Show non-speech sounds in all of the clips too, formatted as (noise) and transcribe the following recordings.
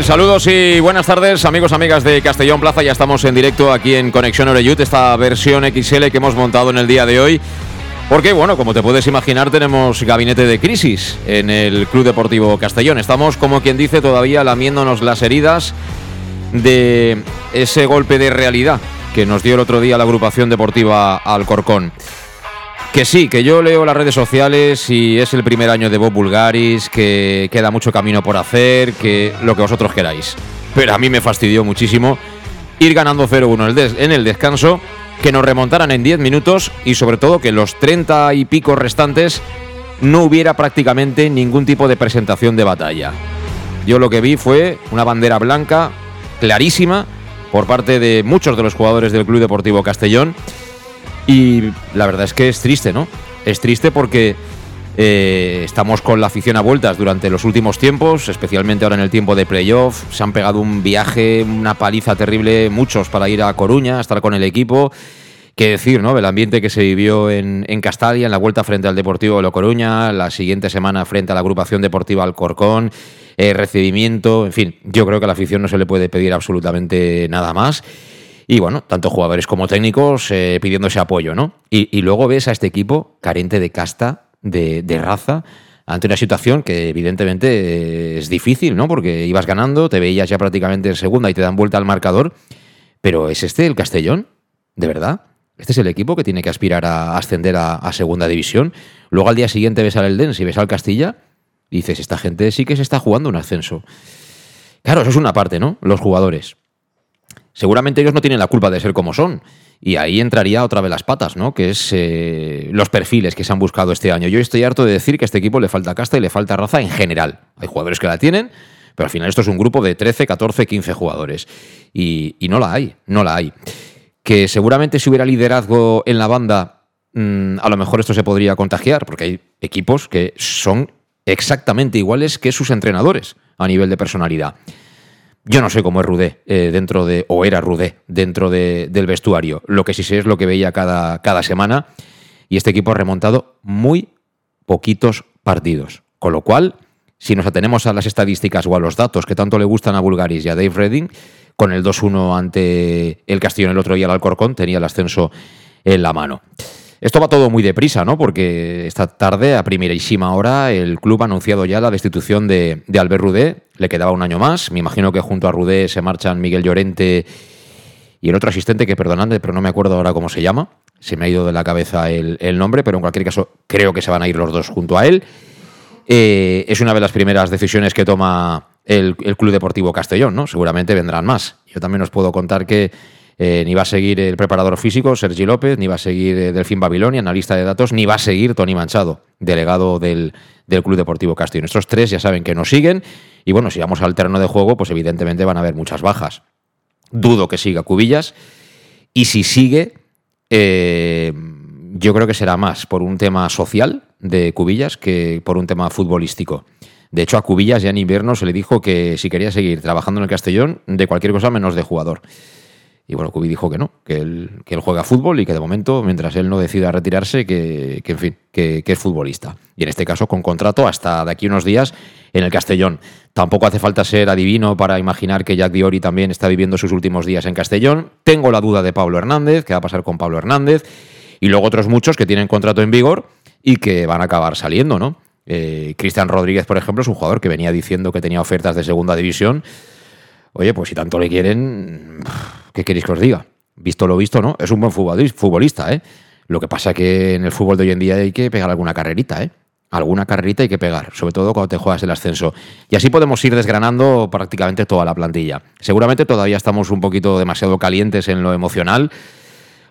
Saludos y buenas tardes, amigos, amigas de Castellón Plaza. Ya estamos en directo aquí en Conexión Oreyut, esta versión XL que hemos montado en el día de hoy. Porque, bueno, como te puedes imaginar, tenemos gabinete de crisis en el Club Deportivo Castellón. Estamos, como quien dice, todavía lamiéndonos las heridas de ese golpe de realidad que nos dio el otro día la agrupación deportiva Alcorcón. Que sí, que yo leo las redes sociales y es el primer año de Bob Bulgaris, que queda mucho camino por hacer, que lo que vosotros queráis. Pero a mí me fastidió muchísimo ir ganando 0-1 en el descanso, que nos remontaran en 10 minutos y sobre todo que los 30 y pico restantes no hubiera prácticamente ningún tipo de presentación de batalla. Yo lo que vi fue una bandera blanca clarísima por parte de muchos de los jugadores del Club Deportivo Castellón y la verdad es que es triste, ¿no? Es triste porque eh, estamos con la afición a vueltas durante los últimos tiempos, especialmente ahora en el tiempo de playoff. Se han pegado un viaje, una paliza terrible, muchos para ir a Coruña, a estar con el equipo. Qué decir, ¿no? El ambiente que se vivió en, en Castalia, en la vuelta frente al Deportivo de La Coruña, la siguiente semana frente a la agrupación deportiva Alcorcón, eh, recibimiento, en fin, yo creo que a la afición no se le puede pedir absolutamente nada más. Y bueno, tanto jugadores como técnicos eh, pidiendo ese apoyo, ¿no? Y, luego ves a este equipo carente de casta, de, raza, ante una situación que evidentemente es difícil, ¿no? Porque ibas ganando, te veías ya prácticamente en segunda y te dan vuelta al marcador. Pero ¿es este el Castellón? ¿De verdad? Este es el equipo que tiene que aspirar a ascender a, segunda división. Luego al día siguiente ves al Elden, si ves al Castilla, y dices, esta gente sí que se está jugando un ascenso. Claro, eso es una parte, ¿no? Los jugadores seguramente ellos no tienen la culpa de ser como son. Y ahí entraría otra vez las patas, ¿no? Que es eh, los perfiles que se han buscado este año. Yo estoy harto de decir que a este equipo le falta casta y le falta raza en general. Hay jugadores que la tienen, pero al final esto es un grupo de 13, 14, 15 jugadores. Y, no la hay, no la hay. Que seguramente si hubiera liderazgo en la banda, mm, a lo mejor esto se podría contagiar, porque hay equipos que son exactamente iguales que sus entrenadores a nivel de personalidad. Yo no sé cómo es Rudé eh, dentro de, o era Rudé dentro del vestuario. Lo que sí sé es lo que veía cada, cada semana. Y este equipo ha remontado muy poquitos partidos. Con lo cual, si nos atenemos a las estadísticas o a los datos que tanto le gustan a Bulgaris y a Dave Redding, con el 2-1 ante el Castillo el otro día al Alcorcón, tenía el ascenso en la mano. Esto va todo muy deprisa, ¿no? Porque esta tarde, a primerísima hora, el club ha anunciado ya la destitución de, Albert Rudé. Le quedaba un año más. Me imagino que junto a Rudé se marchan Miguel Llorente y el otro asistente, que perdonadme, pero no me acuerdo ahora cómo se llama. Se me ha ido de la cabeza el, nombre, pero en cualquier caso creo que se van a ir los dos junto a él. Eh, es una de las primeras decisiones que toma el, el Club Deportivo Castellón, ¿no? Seguramente vendrán más. Yo también os puedo contar que eh, ni va a seguir el preparador físico, Sergi López, ni va a seguir eh, Delfín Babilonia, analista de datos, ni va a seguir Tony Manchado, delegado del, Club Deportivo Castillo. Estos tres ya saben que nos siguen y bueno, si vamos al terreno de juego, pues evidentemente van a haber muchas bajas. Dudo que siga Cubillas y si sigue, eh, yo creo que será más por un tema social de Cubillas que por un tema futbolístico. De hecho, a Cubillas ya en invierno se le dijo que si quería seguir trabajando en el Castellón, de cualquier cosa menos de jugador. Y bueno, Cubi dijo que no, que él, que él juega fútbol y que de momento, mientras él no decida retirarse, que, en fin, que, es futbolista. Y en este caso con contrato hasta de aquí unos días en el Castellón. Tampoco hace falta ser adivino para imaginar que Jack Diori también está viviendo sus últimos días en Castellón. Tengo la duda de Pablo Hernández, qué va a pasar con Pablo Hernández. Y luego otros muchos que tienen contrato en vigor y que van a acabar saliendo, ¿no? Eh, Cristian Rodríguez, por ejemplo, es un jugador que venía diciendo que tenía ofertas de segunda división. Oye, pues si tanto le quieren, ¿qué queréis que os diga? Visto lo visto, ¿no? Es un buen futbolista, ¿eh? Lo que pasa que en el fútbol de hoy en día hay que pegar alguna carrerita, ¿eh? Alguna carrerita hay que pegar, sobre todo cuando te juegas el ascenso. Y así podemos ir desgranando prácticamente toda la plantilla. Seguramente todavía estamos un poquito demasiado calientes en lo emocional,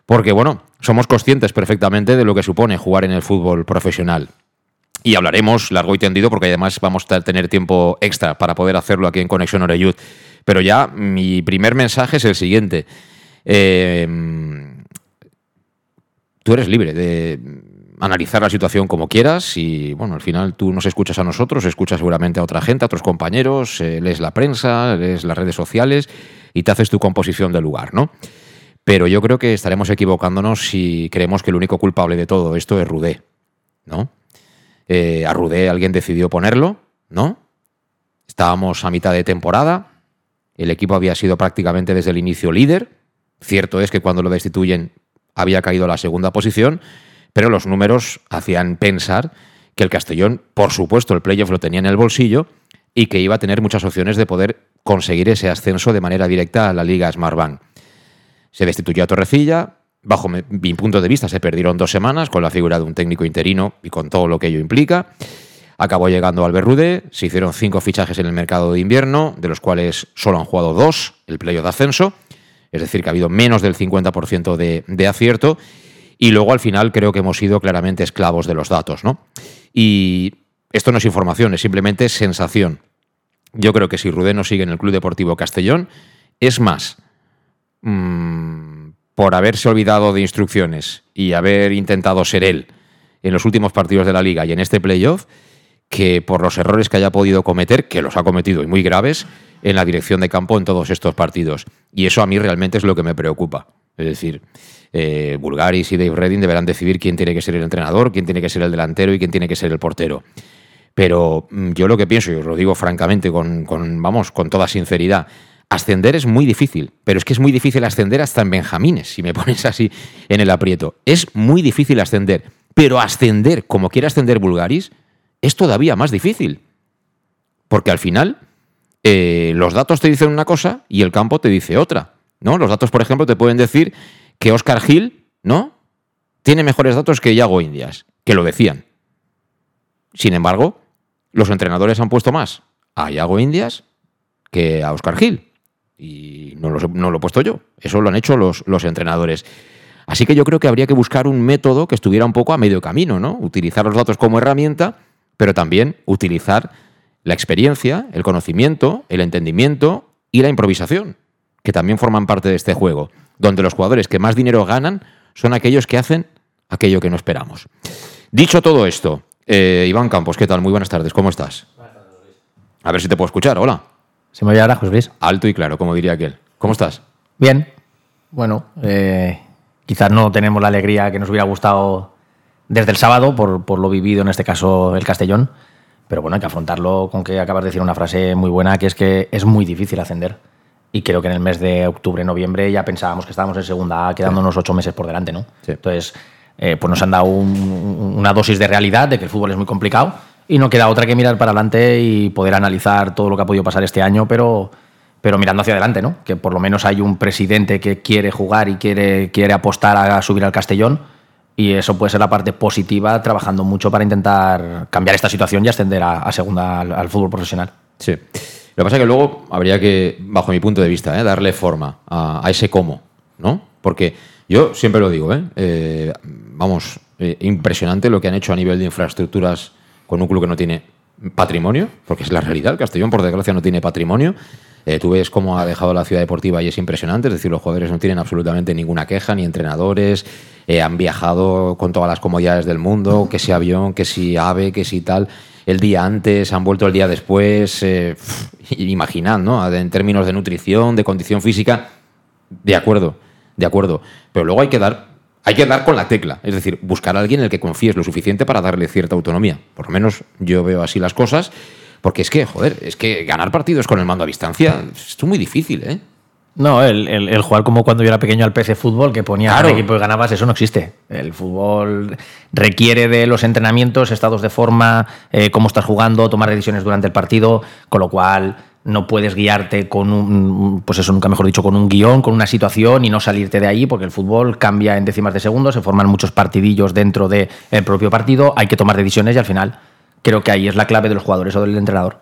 porque bueno, somos conscientes perfectamente de lo que supone jugar en el fútbol profesional. Y hablaremos largo y tendido porque además vamos a tener tiempo extra para poder hacerlo aquí en Conexión Oreyud. Pero ya mi primer mensaje es el siguiente. Eh, tú eres libre de analizar la situación como quieras y bueno, al final tú nos escuchas a nosotros, escuchas seguramente a otra gente, a otros compañeros, eh, lees la prensa, lees las redes sociales y te haces tu composición del lugar, ¿no? Pero yo creo que estaremos equivocándonos si creemos que el único culpable de todo esto es Rudé, ¿no? Eh, a Rudé alguien decidió ponerlo, ¿no? Estábamos a mitad de temporada, el equipo había sido prácticamente desde el inicio líder. Cierto es que cuando lo destituyen había caído a la segunda posición, pero los números hacían pensar que el Castellón, por supuesto, el playoff lo tenía en el bolsillo y que iba a tener muchas opciones de poder conseguir ese ascenso de manera directa a la Liga Smartbank. Se destituyó a Torrecilla, bajo mi punto de vista, se perdieron dos semanas con la figura de un técnico interino y con todo lo que ello implica. Acabó llegando Albert Rude, se hicieron cinco fichajes en el mercado de invierno, de los cuales solo han jugado dos, el playo de ascenso, es decir, que ha habido menos del 50% de, de acierto, y luego al final creo que hemos sido claramente esclavos de los datos. ¿no? Y esto no es información, es simplemente sensación. Yo creo que si Rudé no sigue en el Club Deportivo Castellón, es más, mmm, por haberse olvidado de instrucciones y haber intentado ser él en los últimos partidos de la liga y en este playoff, que por los errores que haya podido cometer, que los ha cometido y muy graves, en la dirección de campo en todos estos partidos. Y eso a mí realmente es lo que me preocupa. Es decir, eh, Bulgaris y Dave Redding deberán decidir quién tiene que ser el entrenador, quién tiene que ser el delantero y quién tiene que ser el portero. Pero mm, yo lo que pienso, y os lo digo francamente, con, con, vamos, con toda sinceridad, Ascender es muy difícil, pero es que es muy difícil ascender hasta en Benjamines, si me (laughs) pones así en el aprieto. Es muy difícil ascender, pero ascender como quiere ascender Bulgaris es todavía más difícil. Porque al final eh, los datos te dicen una cosa y el campo te dice otra. ¿no? Los datos, por ejemplo, te pueden decir que Oscar Gil ¿no? tiene mejores datos que Iago Indias, que lo decían. Sin embargo, los entrenadores han puesto más a Iago Indias que a Oscar Gil. Y no lo, he puesto yo, eso lo han hecho los, los entrenadores. Así que yo creo que habría que buscar un método que estuviera un poco a medio camino, ¿no? Utilizar los datos como herramienta, pero también utilizar la experiencia, el conocimiento, el entendimiento y la improvisación, que también forman parte de este juego, donde los jugadores que más dinero ganan son aquellos que hacen aquello que no esperamos. Dicho todo esto, eh, Iván Campos, ¿qué tal? Muy buenas tardes, ¿cómo estás? A ver si te puedo escuchar, hola. ¿Se me oye ahora, José Luis? Alto y claro, como diría aquel. ¿Cómo estás? Bien. Bueno, eh, quizás no tenemos la alegría que nos hubiera gustado desde el sábado por, por, lo vivido, en este caso, el Castellón. Pero bueno, hay que afrontarlo con que acabas de decir una frase muy buena, que es que es muy difícil ascender. Y creo que en el mes de octubre, noviembre, ya pensábamos que estábamos en segunda quedándonos ocho meses por delante, ¿no? Entonces, eh, pues nos han dado una dosis de realidad de que el fútbol es muy complicado y no queda otra que mirar para adelante y poder analizar todo lo que ha podido pasar este año, pero, pero mirando hacia adelante, ¿no? Que por lo menos hay un presidente que quiere jugar y quiere, quiere apostar a subir al Castellón. Y eso puede ser la parte positiva, trabajando mucho para intentar cambiar esta situación y ascender a, segunda al, fútbol profesional. Sí. Lo que pasa es que luego habría que, bajo mi punto de vista, ¿eh? darle forma a, ese cómo, ¿no? Porque yo siempre lo digo, ¿eh? eh vamos, eh, impresionante lo que han hecho a nivel de infraestructuras con un club que no tiene patrimonio, porque es la realidad. El Castellón, por desgracia, no tiene patrimonio. Eh, tú ves cómo ha dejado la ciudad deportiva y es impresionante. Es decir, los jugadores no tienen absolutamente ninguna queja, ni entrenadores. Eh, han viajado con todas las comodidades del mundo, que si avión, que si ave, que si tal. El día antes, han vuelto el día después. Eh, imaginad, ¿no? En términos de nutrición, de condición física. De acuerdo, de acuerdo. Pero luego hay que dar hay que dar con la tecla, es decir, buscar a alguien en el que confíes lo suficiente para darle cierta autonomía. Por lo menos yo veo así las cosas, porque es que, joder, es que ganar partidos con el mando a distancia es muy difícil, ¿eh? No, el, jugar como cuando yo era pequeño al PC Fútbol, que ponía claro. equipo y ganabas, eso no existe. El fútbol requiere de los entrenamientos, estados de forma, eh, cómo estás jugando, tomar decisiones durante el partido, con lo cual no puedes guiarte con un, pues eso nunca mejor dicho, con un guion, con una situación y no salirte de ahí, porque el fútbol cambia en décimas de segundo, se forman muchos partidillos dentro del propio partido, hay que tomar decisiones y al final creo que ahí es la clave de los jugadores o del entrenador.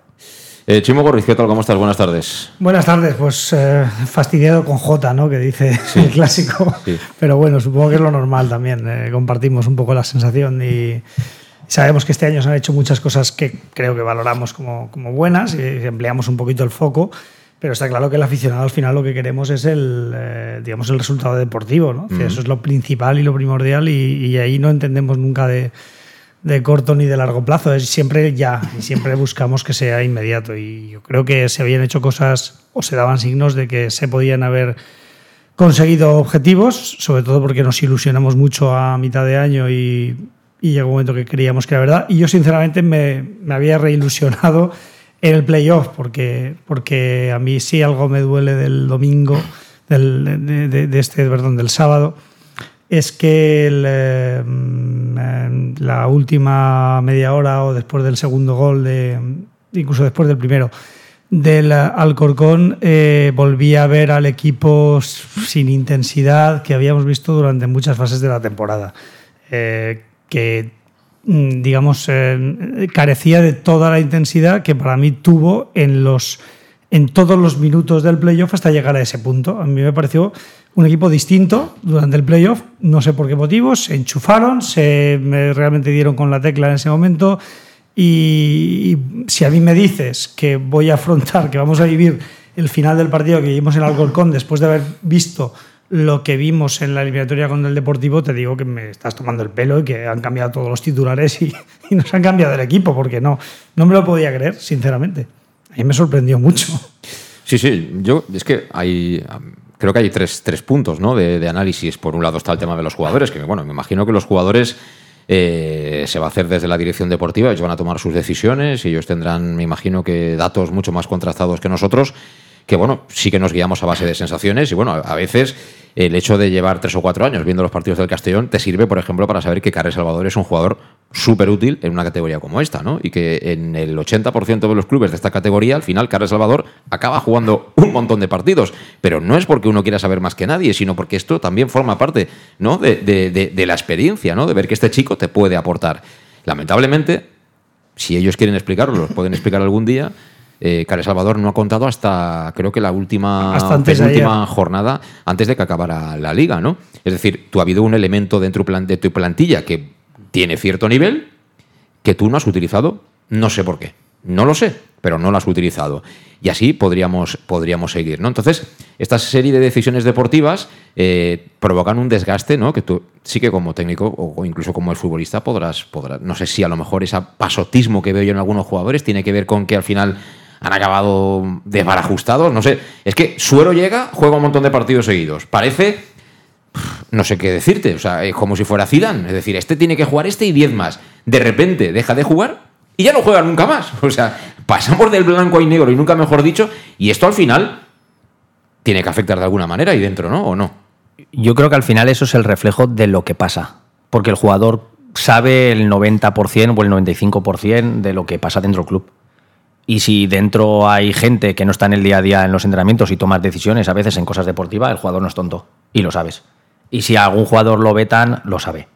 Eh, Chimo Gorriz, ¿qué tal? ¿Cómo estás? Buenas tardes. Buenas tardes, pues eh, fastidiado con J, ¿no? Que dice (laughs) el clásico. Pero bueno, supongo que es lo normal también. Eh, compartimos un poco la sensación y sabemos que este año se han hecho muchas cosas que creo que valoramos como, como buenas y empleamos un poquito el foco. Pero está claro que el aficionado al final lo que queremos es el, digamos, el resultado deportivo, ¿no? Eso es lo principal y lo primordial y, y ahí no entendemos nunca de de corto ni de largo plazo, es siempre ya, y siempre buscamos que sea inmediato. Y yo creo que se habían hecho cosas o se daban signos de que se podían haber conseguido objetivos, sobre todo porque nos ilusionamos mucho a mitad de año y, y llegó un momento que creíamos que era verdad. Y yo sinceramente me, me había reilusionado en el playoff, porque, porque a mí sí algo me duele del domingo, del, de, de, este, perdón, del sábado es que eh, mm, la última media hora o después del segundo gol, de, incluso después del primero, del Alcorcón, eh, volví a ver al equipo sin intensidad que habíamos visto durante muchas fases de la temporada. Eh, que, mm, digamos, carecía de toda la intensidad que para mí tuvo en, los, en todos los minutos del playoff hasta llegar a ese punto. A mí me pareció un equipo distinto durante el playoff, no sé por qué motivos, se enchufaron, se realmente dieron con la tecla en ese momento y, si a mí me dices que voy a afrontar, que vamos a vivir el final del partido que vimos en Alcorcón después de haber visto lo que vimos en la eliminatoria con el Deportivo, te digo que me estás tomando el pelo y que han cambiado todos los titulares y, (laughs) y nos han cambiado el equipo, porque no, no me lo podía creer, sinceramente. A mí me sorprendió mucho. Sí, sí, yo es que hay creo que hay tres, tres puntos ¿no? de, análisis. Por un lado está el tema de los jugadores, que bueno, me imagino que los jugadores eh, se va a hacer desde la dirección deportiva, ellos van a tomar sus decisiones y ellos tendrán, me imagino que datos mucho más contrastados que nosotros, que bueno, sí que nos guiamos a base de sensaciones y bueno, a veces el hecho de llevar tres o cuatro años viendo los partidos del Castellón te sirve, por ejemplo, para saber que Carles Salvador es un jugador súper útil en una categoría como esta, ¿no? Y que en el 80% de los clubes de esta categoría, al final, Carles Salvador acaba jugando un montón de partidos. Pero no es porque uno quiera saber más que nadie, sino porque esto también forma parte, ¿no? De, de la experiencia, ¿no? De ver que este chico te puede aportar. Lamentablemente, si ellos quieren explicarlo, lo pueden explicar algún día eh, Salvador no ha contado hasta creo que la última, última jornada antes de que acabara la liga, ¿no? Es decir, tú ha habido un elemento dentro de tu plantilla que tiene cierto nivel que tú no has utilizado, no sé por qué. No lo sé, pero no lo has utilizado. Y así podríamos, podríamos seguir, ¿no? Entonces, esta serie de decisiones deportivas eh, provocan un desgaste, ¿no? Que tú sí que como técnico o incluso como el futbolista podrás, podrás, no sé si a lo mejor ese pasotismo que veo yo en algunos jugadores tiene que ver con que al final han acabado desbarajustados. No sé, es que Suero llega, juega un montón de partidos seguidos. Parece, no sé qué decirte, o sea, es como si fuera Zidane. Es decir, este tiene que jugar este y 10 más. De repente deja de jugar y ya no juega nunca más. (laughs) O sea, pasamos del blanco y negro y nunca mejor dicho, y esto al final tiene que afectar de alguna manera ahí dentro, ¿no? ¿O no? Yo creo que al final eso es el reflejo de lo que pasa. Porque el jugador sabe el 90% o el 95% de lo que pasa dentro del club. Y si dentro hay gente que no está en el día a día en los entrenamientos y toma decisiones a veces en cosas deportivas, el jugador no es tonto. Y lo sabes. Y si algún jugador lo vetan, lo sabe.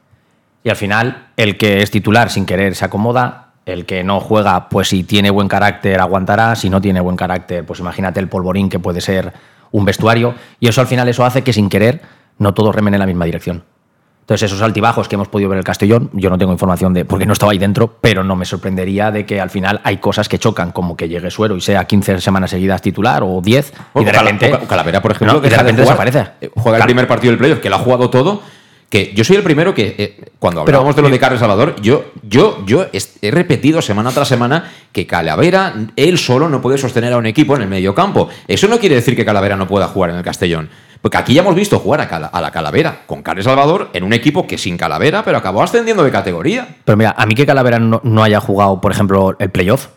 Y al final, el que es titular sin querer se acomoda. El que no juega, pues si tiene buen carácter, aguantará. Si no tiene buen carácter, pues imagínate el polvorín que puede ser un vestuario. Y eso al final eso hace que sin querer no todos remen en la misma dirección. Entonces, esos altibajos que hemos podido ver en el Castellón, yo no tengo información de, porque no estaba ahí dentro, pero no me sorprendería de que al final hay cosas que chocan, como que llegue Suero y sea 15 semanas seguidas titular o 10, y de repente. Calavera, por ejemplo, de repente desaparece. Eh, juega el primer partido del playoff, que lo ha jugado todo. Que yo soy el primero que, eh, cuando hablábamos de lo de Carlos Salvador, yo, yo, yo he repetido semana tras semana que Calavera, él solo no puede sostener a un equipo en el medio campo. Eso no quiere decir que Calavera no pueda jugar en el Castellón. Porque aquí ya hemos visto jugar a, la Calavera con Carles Salvador en un equipo que sin Calavera, pero acabó ascendiendo de categoría. Pero mira, a mí que Calavera no, haya jugado, por ejemplo, el playoff,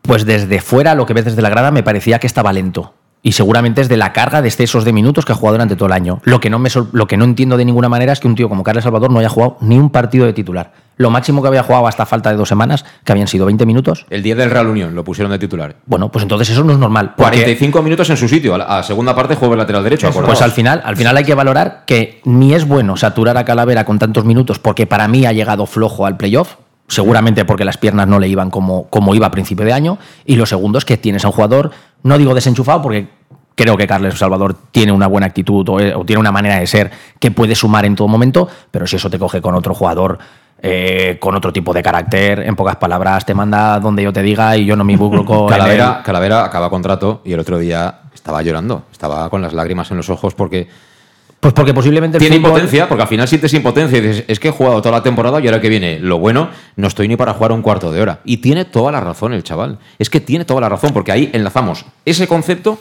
pues desde fuera, lo que ves desde la grada, me parecía que estaba lento. y seguramente es de la carga de excesos de minutos que ha jugado durante todo el año. Lo que no, me lo que no entiendo de ninguna manera es que un tío como Carlos Salvador no haya jugado ni un partido de titular. Lo máximo que había jugado hasta falta de dos semanas, que habían sido 20 minutos. El día del Real Unión lo pusieron de titular. Bueno, pues entonces eso no es normal. 45 minutos en su sitio. A la segunda parte juega el lateral derecho. Pues al final, al final hay que valorar que ni es bueno saturar a Calavera con tantos minutos, porque para mí ha llegado flojo al playoff seguramente porque las piernas no le iban como, como iba a principio de año. Y lo segundo es que tienes a un jugador, no digo desenchufado, porque creo que Carles Salvador tiene una buena actitud o, tiene una manera de ser que puede sumar en todo momento, pero si eso te coge con otro jugador. Eh, con otro tipo de carácter, en pocas palabras, te manda donde yo te diga y yo no me involucro (laughs) con. Calavera, Calavera acaba contrato y el otro día estaba llorando, estaba con las lágrimas en los ojos porque pues porque posiblemente. Tiene impotencia, porque al final sientes impotencia y dices, es que he jugado toda la temporada y ahora que viene lo bueno, no estoy ni para jugar un cuarto de hora. Y tiene toda la razón el chaval. Es que tiene toda la razón, porque ahí enlazamos ese concepto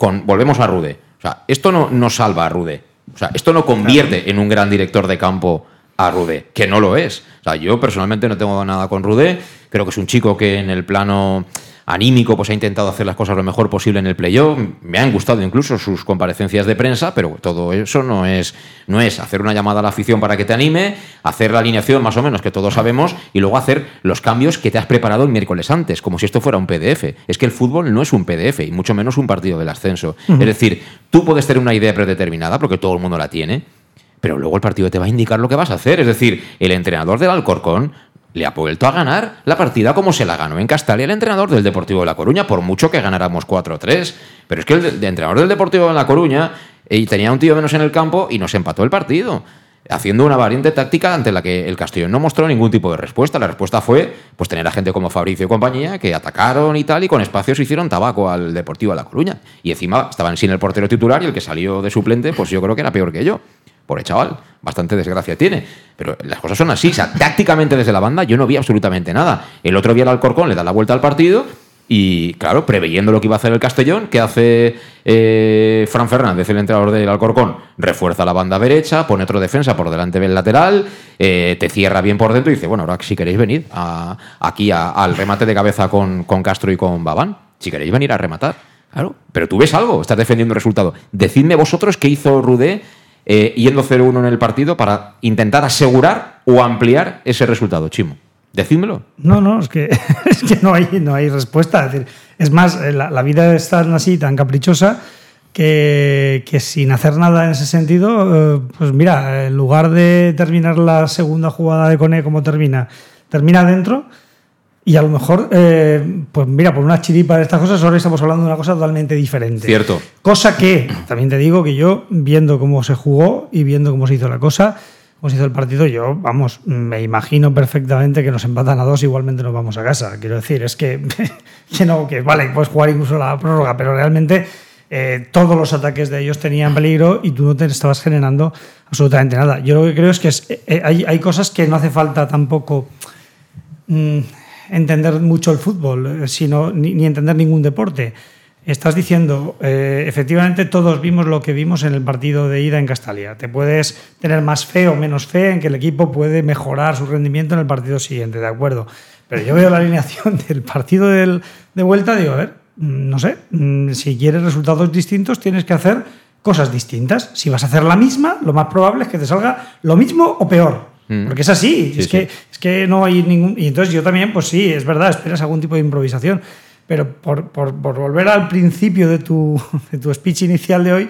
con. Volvemos a Rude. O sea, esto no, no salva a Rude. O sea, esto no convierte en un gran director de campo a Rude, que no lo es. O sea, yo personalmente no tengo nada con Rude. Creo que es un chico que en el plano anímico, pues ha intentado hacer las cosas lo mejor posible en el playoff. Me han gustado incluso sus comparecencias de prensa, pero todo eso no es, no es hacer una llamada a la afición para que te anime, hacer la alineación más o menos que todos sabemos y luego hacer los cambios que te has preparado el miércoles antes, como si esto fuera un PDF. Es que el fútbol no es un PDF y mucho menos un partido del ascenso. Es decir, tú puedes tener una idea predeterminada porque todo el mundo la tiene, pero luego el partido te va a indicar lo que vas a hacer. Es decir, el entrenador del Alcorcón le ha vuelto a ganar la partida como se la ganó en Castalia el entrenador del Deportivo de La Coruña, por mucho que ganáramos 4-3. Pero es que el, entrenador del Deportivo de La Coruña eh, tenía un tío menos en el campo y nos empató el partido. Haciendo una variante táctica ante la que el Castellón no mostró ningún tipo de respuesta. La respuesta fue pues tener a gente como Fabricio y compañía que atacaron y tal, y con espacios hicieron tabaco al Deportivo de La Coruña. Y encima estaban sin el portero titular y el que salió de suplente, pues yo creo que era peor que yo el chaval, bastante desgracia tiene. Pero las cosas son así. O sea, tácticamente desde la banda yo no vi absolutamente nada. El otro día el Alcorcón le da la vuelta al partido y, claro, preveyendo lo que iba a hacer el Castellón, que hace eh, Fran Fernández, el entrenador del Alcorcón? Refuerza la banda derecha, pone otro defensa por delante del lateral, eh, te cierra bien por dentro y dice, bueno, ahora si queréis venir aquí al remate de cabeza con, con Castro y con Babán, si queréis venir a rematar. Claro, pero tú ves algo, estás defendiendo el resultado. Decidme vosotros qué hizo Rudé eh, yendo 0-1 en el partido para intentar asegurar o ampliar ese resultado, Chimo. Decídmelo. No, no, es que, (laughs) es que no, hay, no hay respuesta. Es, decir, es más, eh, la, vida es tan así, tan caprichosa, que, que, sin hacer nada en ese sentido, eh, pues mira, en lugar de terminar la segunda jugada de Cone como termina, termina dentro y a lo mejor, eh, pues mira, por una chiripa de estas cosas, ahora estamos hablando de una cosa totalmente diferente. Cierto. Cosa que, también te digo que yo, viendo cómo se jugó y viendo cómo se hizo la cosa, cómo se hizo el partido, yo, vamos, me imagino perfectamente que nos empatan a dos, igualmente nos vamos a casa. Quiero decir, es que, (laughs) que no, que vale, puedes jugar incluso la prórroga, pero realmente eh, todos los ataques de ellos tenían peligro y tú no te estabas generando absolutamente nada. Yo lo que creo es que eh, hay, hay, cosas que no hace falta tampoco. Entender mucho el fútbol, eh, sino, ni, entender ningún deporte. Estás diciendo, eh, efectivamente todos vimos lo que vimos en el partido de ida en Castalia. Te puedes tener más fe o menos fe en que el equipo puede mejorar su rendimiento en el partido siguiente, de acuerdo. Pero yo veo la alineación (laughs) del partido de vuelta, digo, a ver, mm, no sé, mm, si quieres resultados distintos tienes que hacer cosas distintas. Si vas a hacer la misma, lo más probable es que te salga lo mismo o peor. Mm. Porque es así, es, Que, es que no hay ningún... Y entonces yo también, pues sí, es verdad, esperas algún tipo de improvisación, pero por, por, volver al principio de tu, (laughs) de tu speech inicial de hoy,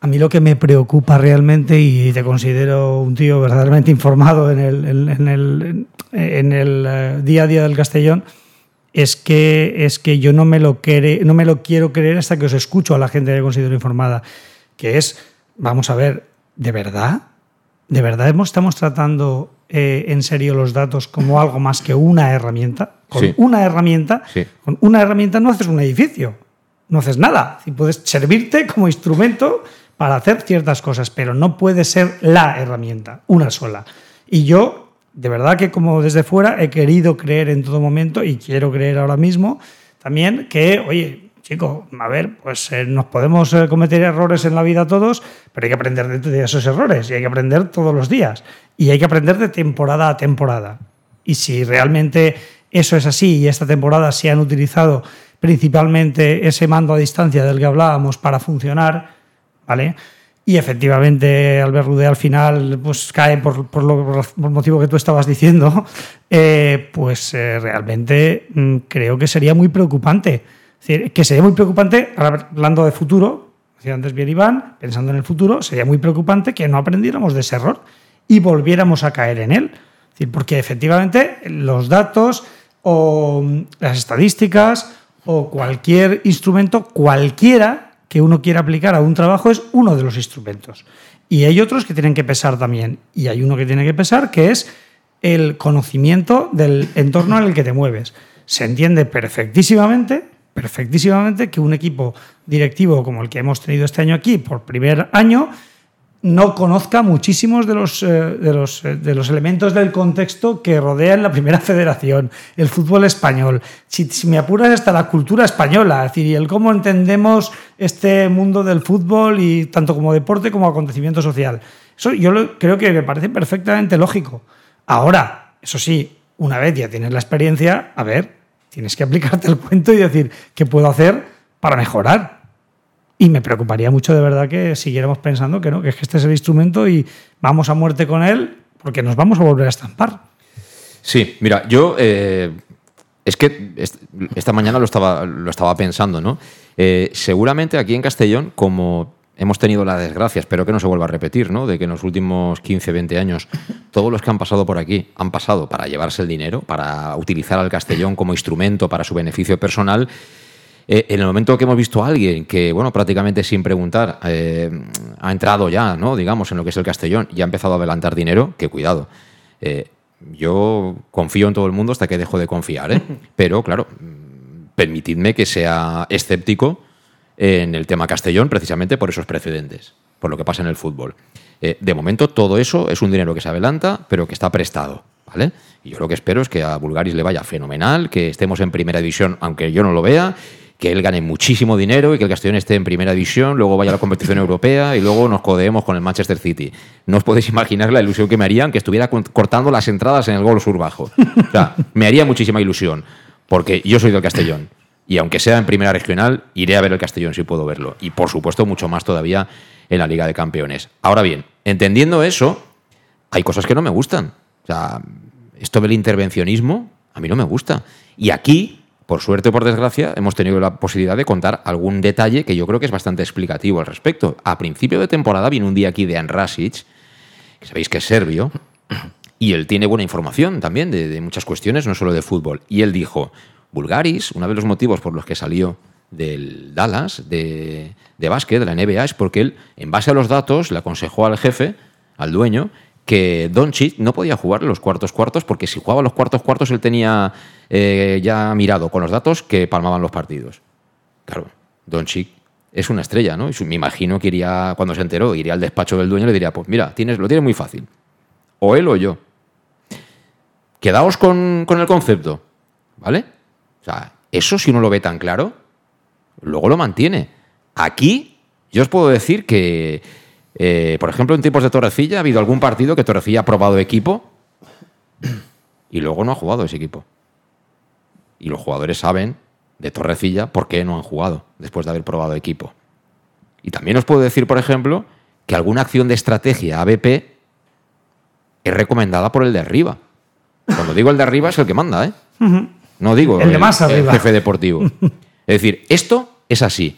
a mí lo que me preocupa realmente, y te considero un tío verdaderamente informado en el, en, el, en el eh, día a día del Castellón, es que, es que yo no me, lo no me lo quiero creer hasta que os escucho a la gente que considero informada, que es, vamos a ver, ¿de verdad? ¿De verdad estamos tratando eh, en serio los datos como algo más que una herramienta? Con una herramienta, con una herramienta no haces un edificio, no haces nada. Puedes servirte como instrumento para hacer ciertas cosas, pero no puede ser la herramienta, una sola. Y yo, de verdad que como desde fuera, he querido creer en todo momento y quiero creer ahora mismo también que, oye, chico, a ver, pues eh, nos podemos eh, cometer errores en la vida todos, pero hay que aprender de, esos errores y hay que aprender todos los días y hay que aprender de temporada a temporada. Y si realmente eso es así y esta temporada se han utilizado principalmente ese mando a distancia del que hablábamos para funcionar, ¿vale? Y efectivamente Albert Rudé al final pues, cae por, por, lo, el motivo que tú estabas diciendo, (laughs) eh, pues realmente mm, creo que sería muy preocupante. Que sería muy preocupante, hablando de futuro, decía antes bien Iván, pensando en el futuro, sería muy preocupante que no aprendiéramos de ese error y volviéramos a caer en él. Porque efectivamente los datos o mm, las estadísticas o cualquier instrumento, cualquiera que uno quiera aplicar a un trabajo es uno de los instrumentos. Y hay otros que tienen que pesar también. Y hay uno que tiene que pesar que es el conocimiento del entorno en el que te mueves. Se entiende perfectísimamente, perfectísimamente que un equipo directivo como el que hemos tenido este año aquí por primer año no conozca muchísimos de los, eh, de, los, eh, de los, elementos del contexto que rodean la primera (laughs) federación, el fútbol español. Si, me apuras hasta la cultura española, es decir, el cómo entendemos este mundo del fútbol y tanto como deporte como acontecimiento social. Eso yo creo que me parece perfectamente lógico. Ahora, eso sí, una vez ya tienes la experiencia, a ver, tienes que aplicarte el cuento y decir qué puedo hacer para mejorar. Y me preocuparía mucho de verdad que siguiéramos pensando que no, que es que este es el instrumento y vamos a muerte con él porque nos vamos a volver a estampar. Sí, mira, yo eh, es que esta mañana lo estaba, lo estaba pensando, ¿no? Eh, seguramente aquí en Castellón, como hemos tenido la desgracia, espero que no se vuelva a repetir, ¿no? De que en los últimos 15, 20 años todos los que han pasado por aquí han pasado para llevarse el dinero, para utilizar al Castellón como instrumento para su beneficio personal eh, en el momento que hemos visto a alguien que, bueno, prácticamente sin preguntar, eh, ha entrado ya, ¿no? Digamos, en lo que es el Castellón y ha empezado a adelantar dinero, que cuidado. Eh, yo confío en todo el mundo hasta que dejo de confiar, ¿eh? (laughs) Pero, claro, permitidme que sea escéptico en el tema Castellón precisamente por esos precedentes, por lo que pasa en el fútbol. de momento, todo eso es un dinero que se adelanta, pero que está prestado. ¿Vale? Y yo lo que espero es que a Bulgaris le vaya fenomenal, que estemos en primera división, aunque yo no lo vea, que él gane muchísimo dinero y que el Castellón esté en primera división, luego vaya a la competición europea y luego nos codeemos con el Manchester City. No os podéis imaginar la ilusión que me harían que estuviera cortando las entradas en el gol sur bajo. O sea, me haría muchísima ilusión, porque yo soy del Castellón. Y aunque sea en primera regional, iré a ver el Castellón si puedo verlo. Y por supuesto, mucho más todavía en la Liga de Campeones. Ahora bien, entendiendo eso, hay cosas que no me gustan. O sea, esto del intervencionismo a mí no me gusta. Y aquí por suerte o por desgracia, hemos tenido la posibilidad de contar algún detalle que yo creo que es bastante explicativo al respecto. A principio de temporada vino un día aquí de Anrasic, que sabéis que es serbio, y él tiene buena información también de, muchas cuestiones, no solo de fútbol. Y él dijo, Bulgaris, uno de los motivos por los que salió del Dallas, de, de básquet, de la NBA, es porque él, en base a los datos, le aconsejó al jefe, al dueño, que Doncic no podía jugar los cuartos cuartos porque si jugaba los cuartos cuartos él tenía eh, ya mirado con los datos que palmaban los partidos. Claro, Doncic es una estrella, ¿no? Y me imagino que iría, cuando se enteró, iría al despacho del dueño y le diría, pues mira, tienes, lo tienes muy fácil. O él o yo. Quedaos con, con el concepto, ¿vale? O sea, eso si uno lo ve tan claro, luego lo mantiene. Aquí yo os puedo decir que eh, por ejemplo, en tiempos de Torrecilla ha habido algún partido que Torrecilla ha probado equipo y luego no ha jugado ese equipo. Y los jugadores saben de Torrecilla por qué no han jugado después de haber probado equipo. Y también os puedo decir, por ejemplo, que alguna acción de estrategia ABP es recomendada por el de arriba. Cuando digo el de arriba es el que manda, ¿eh? No digo el, de más el jefe deportivo. (laughs) Es decir, esto es así.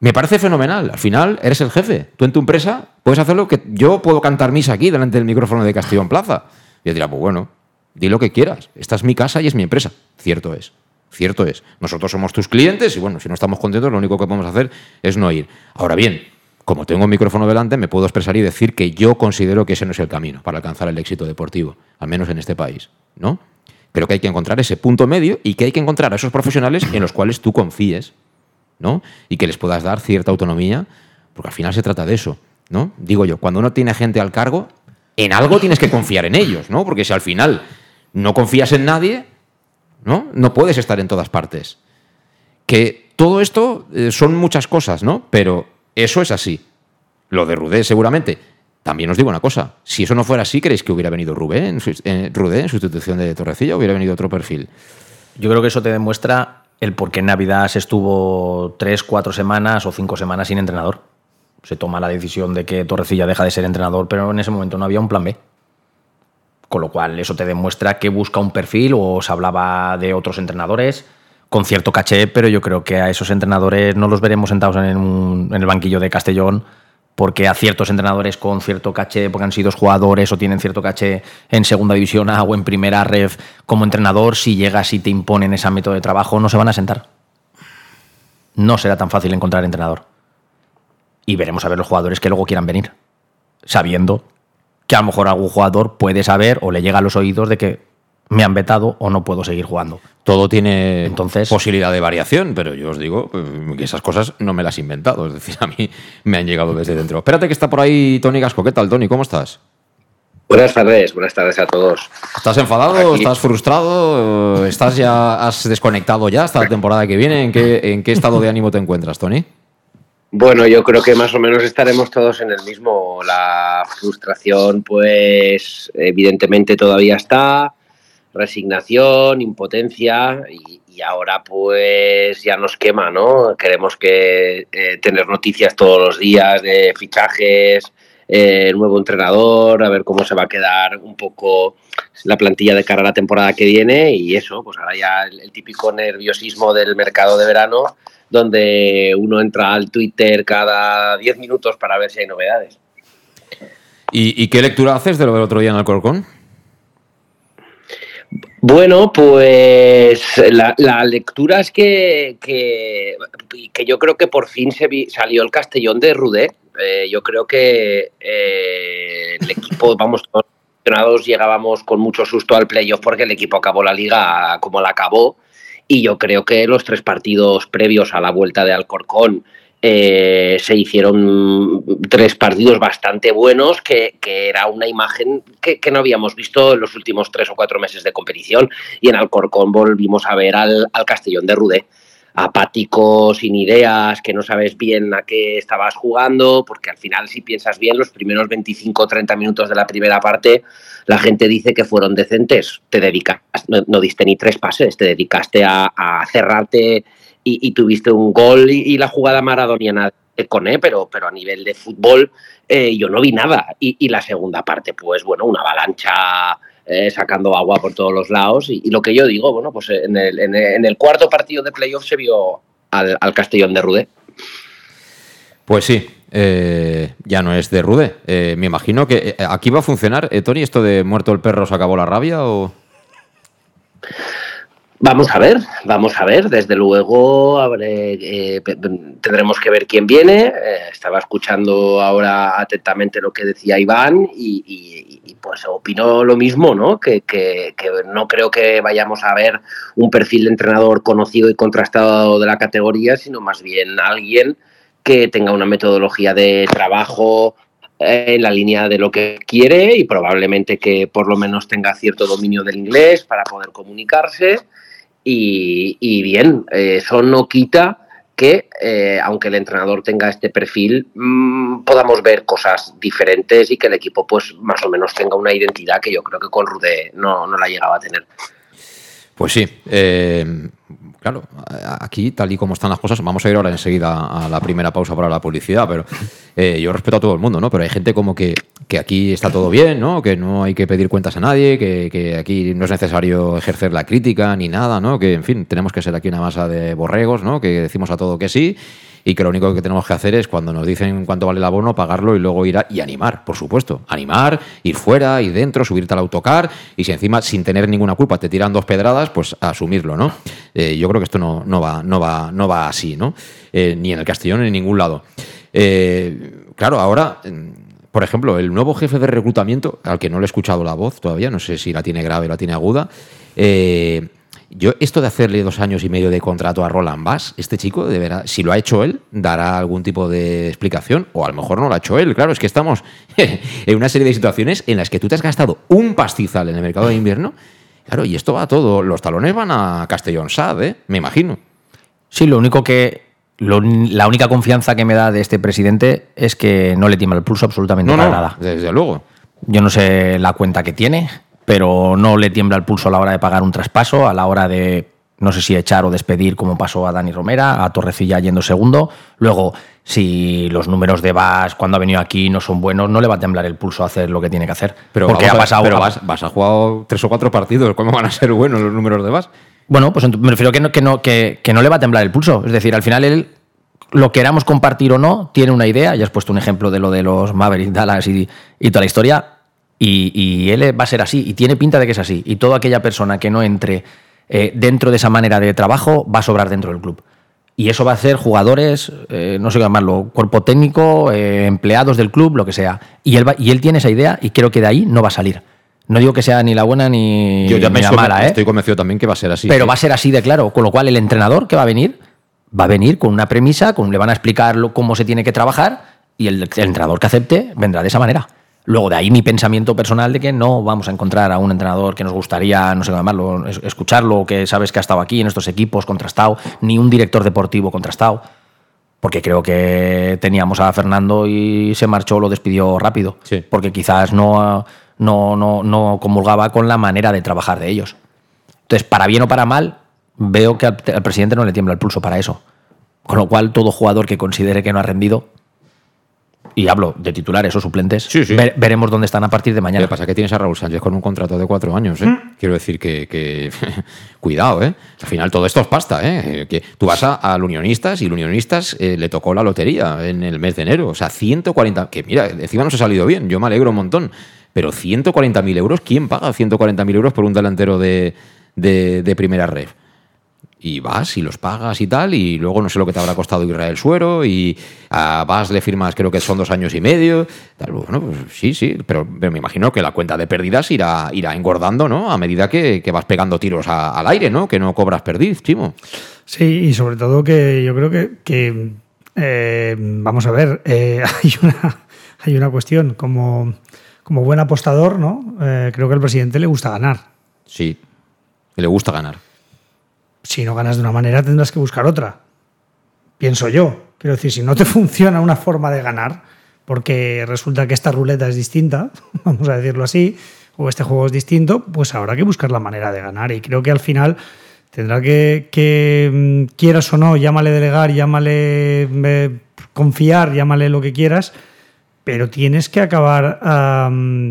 Me parece fenomenal. Al final eres el jefe. Tú en tu empresa puedes hacer lo que yo puedo cantar misa aquí delante del micrófono de Castellón Plaza. Y yo diría, pues bueno, di lo que quieras. Esta es mi casa y es mi empresa. Cierto es. Cierto es. Nosotros somos tus clientes y bueno, si no estamos contentos, lo único que podemos hacer es no ir. Ahora bien, como tengo un micrófono delante, me puedo expresar y decir que yo considero que ese no es el camino para alcanzar el éxito deportivo, al menos en este país, ¿no? Creo que hay que encontrar ese punto medio y que hay que encontrar a esos profesionales en los cuales tú confíes ¿no? Y que les puedas dar cierta autonomía, porque al final se trata de eso, ¿no? Digo yo, cuando uno tiene gente al cargo, en algo tienes que confiar en ellos, ¿no? Porque si al final no confías en nadie, ¿no? No puedes estar en todas partes. Que todo esto eh, son muchas cosas, ¿no? Pero eso es así. Lo de Rudé seguramente también os digo una cosa, si eso no fuera así, ¿creéis que hubiera venido Rubén, en, en sustitución de Torrecilla hubiera venido otro perfil? Yo creo que eso te demuestra el por qué en Navidad se estuvo tres, cuatro semanas o cinco semanas sin entrenador. Se toma la decisión de que Torrecilla deja de ser entrenador, pero en ese momento no había un plan B. Con lo cual, eso te demuestra que busca un perfil o se hablaba de otros entrenadores con cierto caché, pero yo creo que a esos entrenadores no los veremos sentados en, en el banquillo de Castellón porque a ciertos entrenadores con cierto caché, porque han sido jugadores o tienen cierto caché en segunda división A o en primera ref como entrenador, si llegas y te imponen ese método de trabajo, no se van a sentar. No será tan fácil encontrar entrenador. Y veremos a ver los jugadores que luego quieran venir, sabiendo que a lo mejor algún jugador puede saber o le llega a los oídos de que me han vetado o no puedo seguir jugando. Todo tiene Entonces, posibilidad de variación, pero yo os digo eh, que esas cosas no me las he inventado. Es decir, a mí me han llegado desde dentro. Espérate que está por ahí Tony Gasco. ¿Qué tal, Tony? ¿Cómo estás? Buenas tardes, buenas tardes a todos. ¿Estás enfadado? ¿Estás frustrado? ¿Estás ya, has desconectado ya hasta la temporada que viene? ¿En qué, ¿En qué estado de ánimo te encuentras, Tony? Bueno, yo creo que más o menos estaremos todos en el mismo. La frustración, pues, evidentemente todavía está resignación, impotencia y, ahora pues ya nos quema, ¿no? Queremos que eh, tener noticias todos los días de fichajes, eh, nuevo entrenador, a ver cómo se va a quedar un poco la plantilla de cara a la temporada que viene y eso, pues ahora ya el, típico nerviosismo del mercado de verano donde uno entra al Twitter cada 10 minutos para ver si hay novedades. ¿Y, ¿Y, qué lectura haces de lo del otro día en Alcorcón? Bueno, pues la, lectura es que, que, yo creo que por fin se salió el Castellón de Rudé. Eh, yo creo que eh, el equipo, (laughs) vamos, todos llegábamos con mucho susto al playoff porque el equipo acabó la liga como la acabó. Y yo creo que los tres partidos previos a la vuelta de Alcorcón eh, se hicieron tres partidos bastante buenos, que, era una imagen que, no habíamos visto en los últimos tres o cuatro meses de competición. Y en Alcorcón volvimos a ver al, Castellón de Rudé, apático, sin ideas, que no sabes bien a qué estabas jugando, porque al final, si piensas bien, los primeros 25 o 30 minutos de la primera parte, la gente dice que fueron decentes. Te dedicaste, no, diste ni tres pases, te dedicaste a cerrarte y, tuviste un gol y, la jugada maradoniana de Coné, pero, pero a nivel de fútbol eh, yo no vi nada. Y, la segunda parte, pues bueno, una avalancha eh, sacando agua por todos los lados. Y, lo que yo digo, bueno, pues en el, cuarto partido de playoff se vio al, Castellón de Rudé. Pues sí, eh, ya no es de Rude. me imagino que aquí va a funcionar, Tony, esto de muerto el perro se acabó la rabia o... Vamos a ver, vamos a ver. Desde luego eh, tendremos que ver quién viene. Eh, estaba escuchando ahora atentamente lo que decía Iván y, pues opino lo mismo, ¿no? Que, que, no creo que vayamos a ver un perfil de entrenador conocido y contrastado de la categoría, sino más bien alguien que tenga una metodología de trabajo eh, en la línea de lo que quiere y probablemente que por lo menos tenga cierto dominio del inglés para poder comunicarse y, bien, eso no quita que, eh, aunque el entrenador tenga este perfil, mm, podamos ver cosas diferentes y que el equipo, pues, más o menos tenga una identidad que yo creo que con Rude no, no la llegaba a tener. Pues sí. Eh, claro, aquí, tal y como están las cosas, vamos a ir ahora enseguida a la primera pausa para la publicidad, pero eh, yo respeto a todo el mundo, ¿no? Pero hay gente como que, que, aquí está todo bien, ¿no? Que no hay que pedir cuentas a nadie, que, que, aquí no es necesario ejercer la crítica ni nada, ¿no? Que, en fin, tenemos que ser aquí una masa de borregos, ¿no? Que decimos a todo que sí y que lo único que tenemos que hacer es cuando nos dicen cuánto vale el abono, pagarlo y luego ir a, y animar, por supuesto. Animar, ir fuera, ir dentro, subirte al autocar y si encima sin tener ninguna culpa te tiran dos pedradas, pues asumirlo, ¿no? Eh, yo creo que esto no, no, va, no, va, no va así, ¿no? Eh, ni en el Castellón ni en ningún lado. Eh, claro, ahora por ejemplo, el nuevo jefe de reclutamiento, al que no le he escuchado la voz todavía, no sé si la tiene grave o la tiene aguda, eh, yo, esto de hacerle dos años y medio de contrato a Roland Bass, este chico, de verdad, si lo ha hecho él, dará algún tipo de explicación, o a lo mejor no lo ha hecho él. Claro, es que estamos (laughs) en una serie de situaciones en las que tú te has gastado un pastizal en el mercado de invierno, claro, y esto va todo, los talones van a Castellón Sad, ¿eh? me imagino. Sí, lo único que la única confianza que me da de este presidente es que no le tiembla el pulso absolutamente para nada. Desde luego. Yo no sé la cuenta que tiene, pero no le tiembla el pulso a la hora de pagar un traspaso, a la hora de no sé si echar o despedir como pasó a Dani Romera, a Torrecilla yendo segundo. Luego, si los números de Vas cuando ha venido aquí no son buenos, no le va a temblar el pulso a hacer lo que tiene que hacer. Pero, porque ha pasado, pero vas, vas, a jugar tres o cuatro partidos, ¿cómo van a ser buenos los números de Vas? Bueno, pues me refiero que no, que no, que, no le va a temblar el pulso. Es decir, al final él, lo queramos compartir o no, tiene una idea. Ya has puesto un ejemplo de lo de los Mavericks, Dallas y, y toda la historia. Y, y él va a ser así, y tiene pinta de que es así. Y toda aquella persona que no entre eh, dentro de esa manera de trabajo va a sobrar dentro del club. Y eso va a hacer jugadores, eh, no sé qué llamarlo, cuerpo técnico, eh, empleados del club, lo que sea. Y él, y él tiene esa idea y creo que de ahí no va a salir. No digo que sea ni la buena ni, la mala, Estoy convencido también que va a ser así. Pero va a ser así de claro. Con lo cual, el entrenador que va a venir, va a venir con una premisa, con, le van a explicar cómo se tiene que trabajar y el entrenador que acepte vendrá de esa manera. Luego de ahí mi pensamiento personal de que no vamos a encontrar a un entrenador que nos gustaría, no sé llamarlo, escucharlo, que sabes que ha estado aquí en estos equipos contrastado, ni un director deportivo contrastado. Porque creo que teníamos a Fernando y se marchó, lo despidió rápido. Porque quizás no, no, no, no comulgaba con la manera de trabajar de ellos. Entonces, para bien o para mal, veo que al, presidente no le tiembla el pulso para eso. Con lo cual, todo jugador que considere que no ha rendido, y hablo de titulares o suplentes, veremos dónde están a partir de mañana. Lo que pasa es que tienes a Raúl Sánchez con un contrato de cuatro años. ¿eh? Mm. Quiero decir que, (laughs) cuidado, ¿eh? al final todo esto es pasta. ¿eh? Que tú vas a, al Unionistas y el Unionistas eh, le tocó la lotería en el mes de enero. O sea, 140, que mira, encima nos ha salido bien, yo me alegro un montón. Pero 140.000 euros, ¿quién paga 140.000 euros por un delantero de, de, de primera red? Y vas y los pagas y tal, y luego no sé lo que te habrá costado Israel Suero, y a Vas le firmas creo que son dos años y medio. Tal. Bueno, pues sí, sí, pero, me imagino que la cuenta de pérdidas irá, irá engordando, ¿no? A medida que, vas pegando tiros al aire, ¿no? Que no cobras perdiz, Chimo. Sí, y sobre todo que yo creo que, eh, vamos a ver, eh, (laughs) hay, una, hay una cuestión, como, como buen apostador, ¿no? Eh, creo que al presidente le gusta ganar. Sí, le gusta ganar si no ganas de una manera tendrás que buscar otra. Pienso yo. Quiero decir, si no te (laughs) funciona una forma de ganar, porque resulta que esta ruleta es distinta, (laughs) vamos a decirlo así, o este juego es distinto, pues habrá que buscar la manera de ganar. Y creo que al final tendrá que, mm, quieras o no, llámale delegar, llámale eh, confiar, llámale lo que quieras, pero tienes que acabar,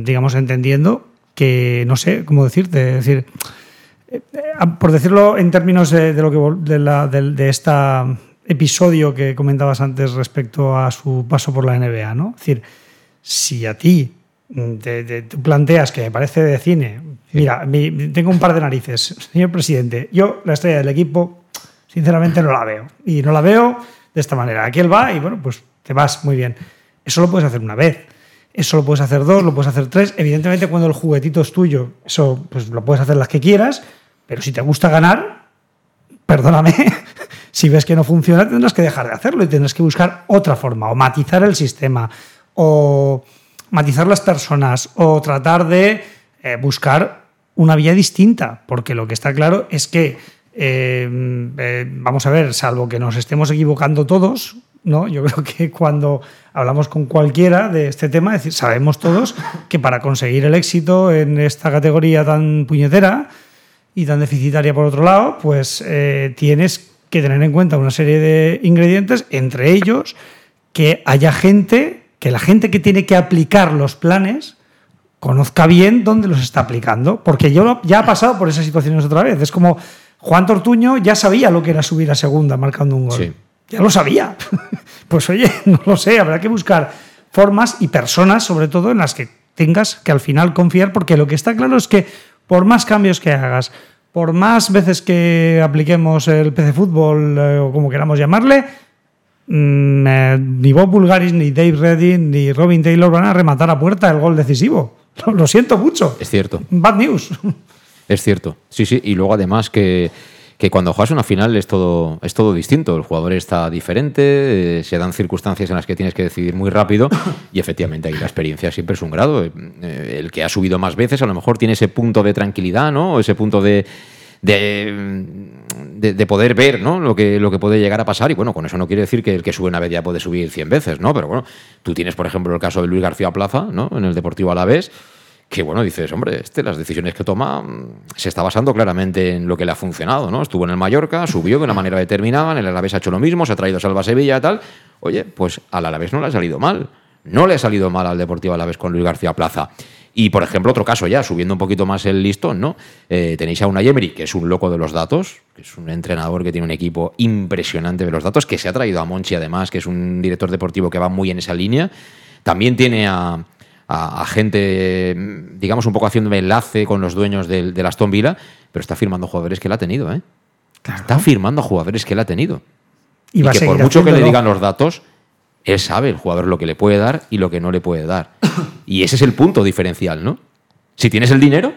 digamos, entendiendo que, no sé cómo decirte, es decir, por decirlo en términos de, lo que de, este episodio que comentabas antes respecto a su paso por la NBA, ¿no? Es decir, si a ti te, planteas que me parece de cine, mira, tengo un par de narices, señor presidente, yo la estrella del equipo, sinceramente no la veo. Y no la veo de esta manera. Aquí él va y bueno, pues te vas muy bien. Eso lo puedes hacer una vez. Eso lo puedes hacer dos, lo puedes hacer tres. Evidentemente, cuando el juguetito es tuyo, eso pues lo puedes hacer las que quieras. Pero si te gusta ganar, perdóname, (laughs) si ves que no funciona, tendrás que dejar de hacerlo y tendrás que buscar otra forma, o matizar el sistema, o matizar las personas, o tratar de eh, buscar una vía distinta, porque lo que está claro es que, eh, eh, vamos a ver, salvo que nos estemos equivocando todos, ¿no? Yo (laughs) creo que cuando hablamos con cualquiera de este tema, sabemos todos que para conseguir el éxito en esta categoría tan puñetera, y tan deficitaria por otro lado, pues eh, tienes que tener en cuenta una serie de ingredientes, entre ellos que haya gente, que la gente que tiene que aplicar los planes conozca bien dónde los está aplicando, porque yo ya ha pasado por esas situaciones otra vez. Es como Juan Tortuño ya sabía lo que era subir a segunda marcando un gol. Ya lo sabía. (laughs) pues oye, (laughs) no lo sé, habrá que buscar formas y personas, sobre todo, en las que tengas que al final confiar, porque lo que está claro es que por más cambios que hagas, por más veces que apliquemos el PC Fútbol eh, o como queramos llamarle, mm, eh, ni Bob Bulgaris, ni Dave Redding, ni Robin Taylor van a rematar a puerta el gol decisivo. (laughs) Lo siento mucho. Es cierto. Bad news. Es cierto. Sí, sí. Y luego además que que cuando juegas una final es todo, es todo distinto. El jugador está diferente, eh, se dan circunstancias en las que tienes que decidir muy rápido y efectivamente ahí la experiencia siempre es un grado. Eh, el que ha subido más veces a lo mejor tiene ese punto de tranquilidad, ¿no? ese punto de, de, de, poder ver ¿no? lo, que, lo que puede llegar a pasar. Y bueno, con eso no quiere decir que el que sube una vez ya puede subir 100 veces, ¿no? Pero bueno, tú tienes, por ejemplo, el caso de Luis García Plaza, ¿no? En el Deportivo Alavés que bueno, dices, hombre, este, las decisiones que toma mm, se está basando claramente en lo que le ha funcionado, ¿no? Estuvo en el Mallorca, subió de una manera determinada, en el Alavés ha hecho lo mismo, se ha traído Salva Sevilla tal. Oye, pues al Alavés no le ha salido mal. No le ha salido mal al Deportivo Alavés con Luis García Plaza. Y, por ejemplo, otro caso ya, subiendo un poquito más el listón, ¿no? Eh, tenéis a una Emery, que es un loco de los datos, que es un entrenador que tiene un equipo impresionante de los datos, que se ha traído a Monchi, además, que es un director deportivo que va muy en esa línea. También tiene a, a, gente, digamos, un poco haciendo enlace con los dueños del, del, Aston Villa, pero está firmando jugadores que él ha tenido, ¿eh? Está firmando jugadores que él ha tenido. Y, que por mucho que le digan los datos, él sabe el jugador lo que le puede dar y lo que no le puede dar. (coughs) y ese es el punto diferencial, ¿no? Si tienes el dinero,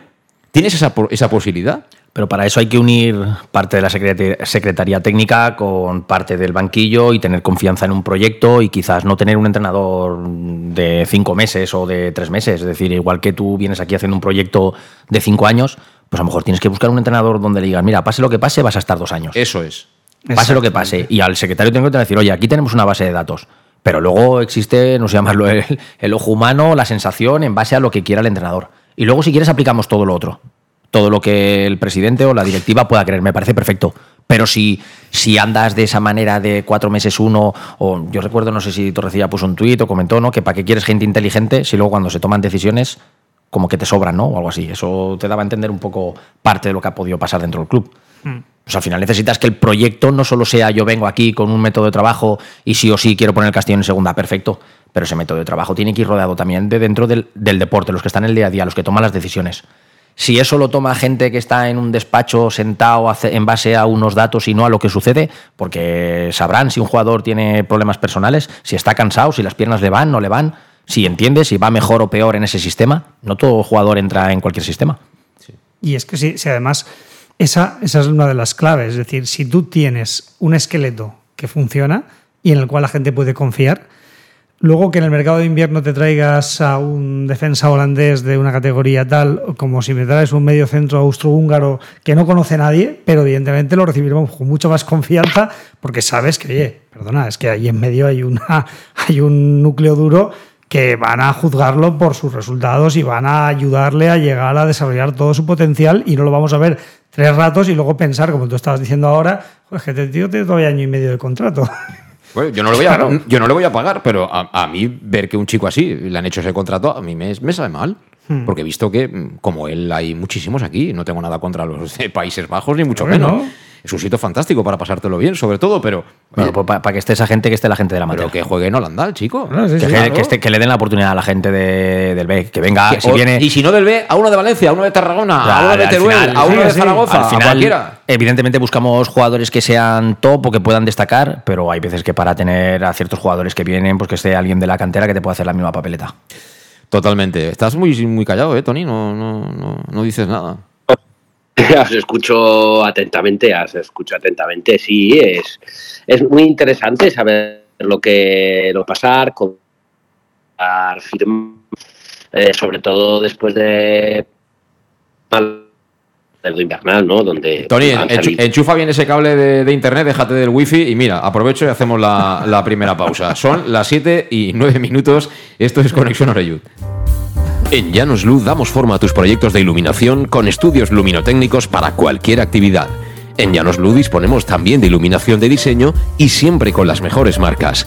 tienes esa, esa posibilidad. Pero para eso hay que unir parte de la Secretaría Técnica con parte del banquillo y tener confianza en un proyecto y quizás no tener un entrenador de cinco meses o de tres meses. Es decir, igual que tú vienes aquí haciendo un proyecto de cinco años, pues a lo mejor tienes que buscar un entrenador donde le digas, mira, pase lo que pase, vas a estar dos años. Eso es. Pase lo que pase. Y al secretario tengo que decir, oye, aquí tenemos una base de datos. Pero luego existe, no sé llamarlo, el, el ojo humano, la sensación en base a lo que quiera el entrenador. Y luego, si quieres, aplicamos todo lo otro todo lo que el presidente o la directiva pueda querer. Me parece perfecto. Pero si, si andas de esa manera de cuatro meses uno, o yo recuerdo, no sé si Torrecilla puso un tuit o comentó, ¿no? Que para qué quieres gente inteligente si luego cuando se toman decisiones como que te sobran, ¿no? O algo así. Eso te daba a entender un poco parte de lo que ha podido pasar dentro del club. Hmm. Pues al final necesitas que el proyecto no solo sea yo vengo aquí con un método de trabajo y sí o sí quiero poner el castillo en segunda, perfecto. Pero ese método de trabajo tiene que ir rodeado también de dentro del, del deporte, los que están en el día a día, los que toman las decisiones. Si eso lo toma gente que está en un despacho sentado en base a unos datos y no a lo que sucede, porque sabrán si un jugador tiene problemas personales, si está cansado, si las piernas le van, no le van, si entiende si va mejor o peor en ese sistema. No todo jugador entra en cualquier sistema. Y es que si, si además esa, esa es una de las claves, es decir, si tú tienes un esqueleto que funciona y en el cual la gente puede confiar, Luego que en el mercado de invierno te traigas a un defensa holandés de una categoría tal, como si me traes un medio centro austrohúngaro que no conoce nadie, pero evidentemente lo recibiremos con mucho más confianza porque sabes que, oye, perdona, es que ahí en medio hay, una, (laughs) hay un núcleo duro que van a juzgarlo por sus resultados y van a ayudarle a llegar a desarrollar todo su potencial y no lo vamos a ver tres ratos y luego pensar, como tú estabas diciendo ahora, pues que este tío tiene todavía año y medio de contrato. (laughs) yo, no le voy a, yo no le voy a pagar, pero a, mí ver que un chico así le han hecho ese contrato, a mí me, me sabe mal. Hmm. Porque he visto que, mm, como él, hay muchísimos aquí. No tengo nada contra los Países Bajos, ni mucho menos es un sitio fantástico para pasártelo bien, sobre todo, pero. Bueno, pues para que esté esa gente, que esté la gente de la materia. Pero que juegue en Holanda, chico. que, le den la oportunidad a la gente del B, que venga, si viene. Y si no del B, a uno de Valencia, a uno de Tarragona, a uno de Teruel, a uno de Zaragoza, a cualquiera. Evidentemente buscamos jugadores que sean top o que puedan destacar, pero hay veces que para tener a ciertos jugadores que vienen, pues que esté alguien de la cantera que te pueda hacer la misma papeleta. Totalmente. Estás muy, muy callado, ¿eh, Tony? No, no, no, no dices nada. (laughs) Os escucho atentamente, os escucho atentamente. Sí, es, es muy interesante saber lo que lo pasar, con firmar, eh, sobre todo después de el invernal, ¿no? Donde Tony, enchufa bien ese cable de, internet, déjate del wifi y mira, aprovecho y hacemos la, la primera pausa. (laughs) Son las 7 y 9 minutos. Esto es Conexión Oreyud. En Llanos Luz damos forma a tus proyectos de iluminación con estudios luminotécnicos para cualquier actividad. En Llanos Luz disponemos también de iluminación de diseño y siempre con las mejores marcas.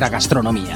gastronomía.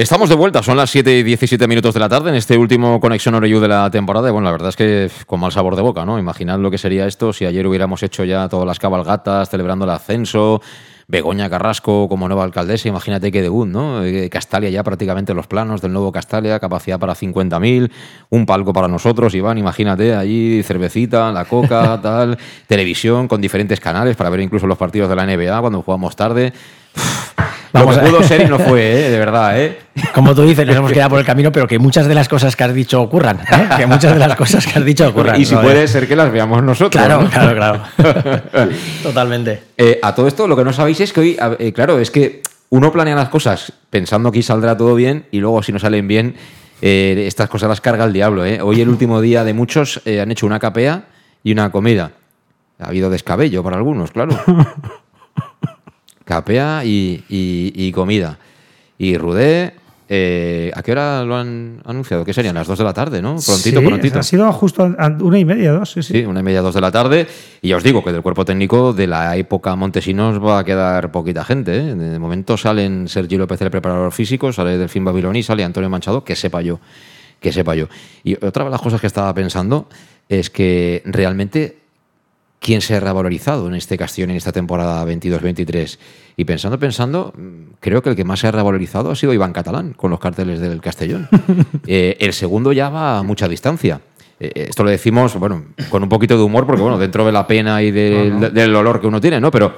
Estamos de vuelta, son las 7 y 17 minutos de la tarde en este último Conexión Oreyu de la temporada. Y bueno, la verdad es que con mal sabor de boca, ¿no? Imaginad lo que sería esto si ayer hubiéramos hecho ya todas las cabalgatas celebrando el ascenso, Begoña Carrasco como nueva alcaldesa, imagínate qué debut, ¿no? Eh, Castalia ya prácticamente los planos del nuevo Castalia, capacidad para 50.000, un palco para nosotros, Iván, imagínate, allí cervecita, la coca, (laughs) tal, televisión con diferentes canales para ver incluso los partidos de la NBA cuando jugamos tarde. Vamos lo que pudo ser y no fue, ¿eh? (laughs) de verdad. ¿eh? Como tú dices, nos hemos quedado por el camino, pero que muchas de las cosas que has dicho ocurran. ¿eh? (laughs) Que muchas de las cosas que has dicho ocurran. Y si ¿no? puede ser que las veamos nosotros. Claro, ¿no? claro, claro. (laughs) Totalmente. Eh, a todo esto, lo que no sabéis es que hoy, eh, claro, es que uno planea las cosas pensando que saldrá todo bien y luego si no salen bien, estas cosas las carga el diablo. ¿eh? Hoy el último día de muchos han hecho una capea y una comida. Ha habido descabello para algunos, claro. Capea y, y- y comida. Y Rudé, eh, ¿a qué hora lo han anunciado? ¿Qué serían? Las 2 de la tarde, ¿no? Prontito, Sí, prontito. Ha sido justo a- una y media, dos, sí, sí. Sí, una y media, dos de la tarde. Y ya os digo que del cuerpo técnico de la época Montesinos va a quedar poquita gente. ¿eh? De momento salen Sergio López, el preparador físico, sale Delfín Babiloní, sale Antonio Manchado, que sepa yo, que sepa yo. Y otra de las cosas que estaba pensando es que realmente quién se ha revalorizado en este Castellón en esta temporada 22-23. Y pensando, pensando, mm, creo que el que más se ha revalorizado ha sido Iván Catalán con los carteles del Castellón. (laughs) Eh, el segundo ya va a mucha distancia. Eh, esto lo decimos, bueno, con un poquito de humor, porque bueno, dentro de la pena y del, del olor que uno tiene, ¿no? Pero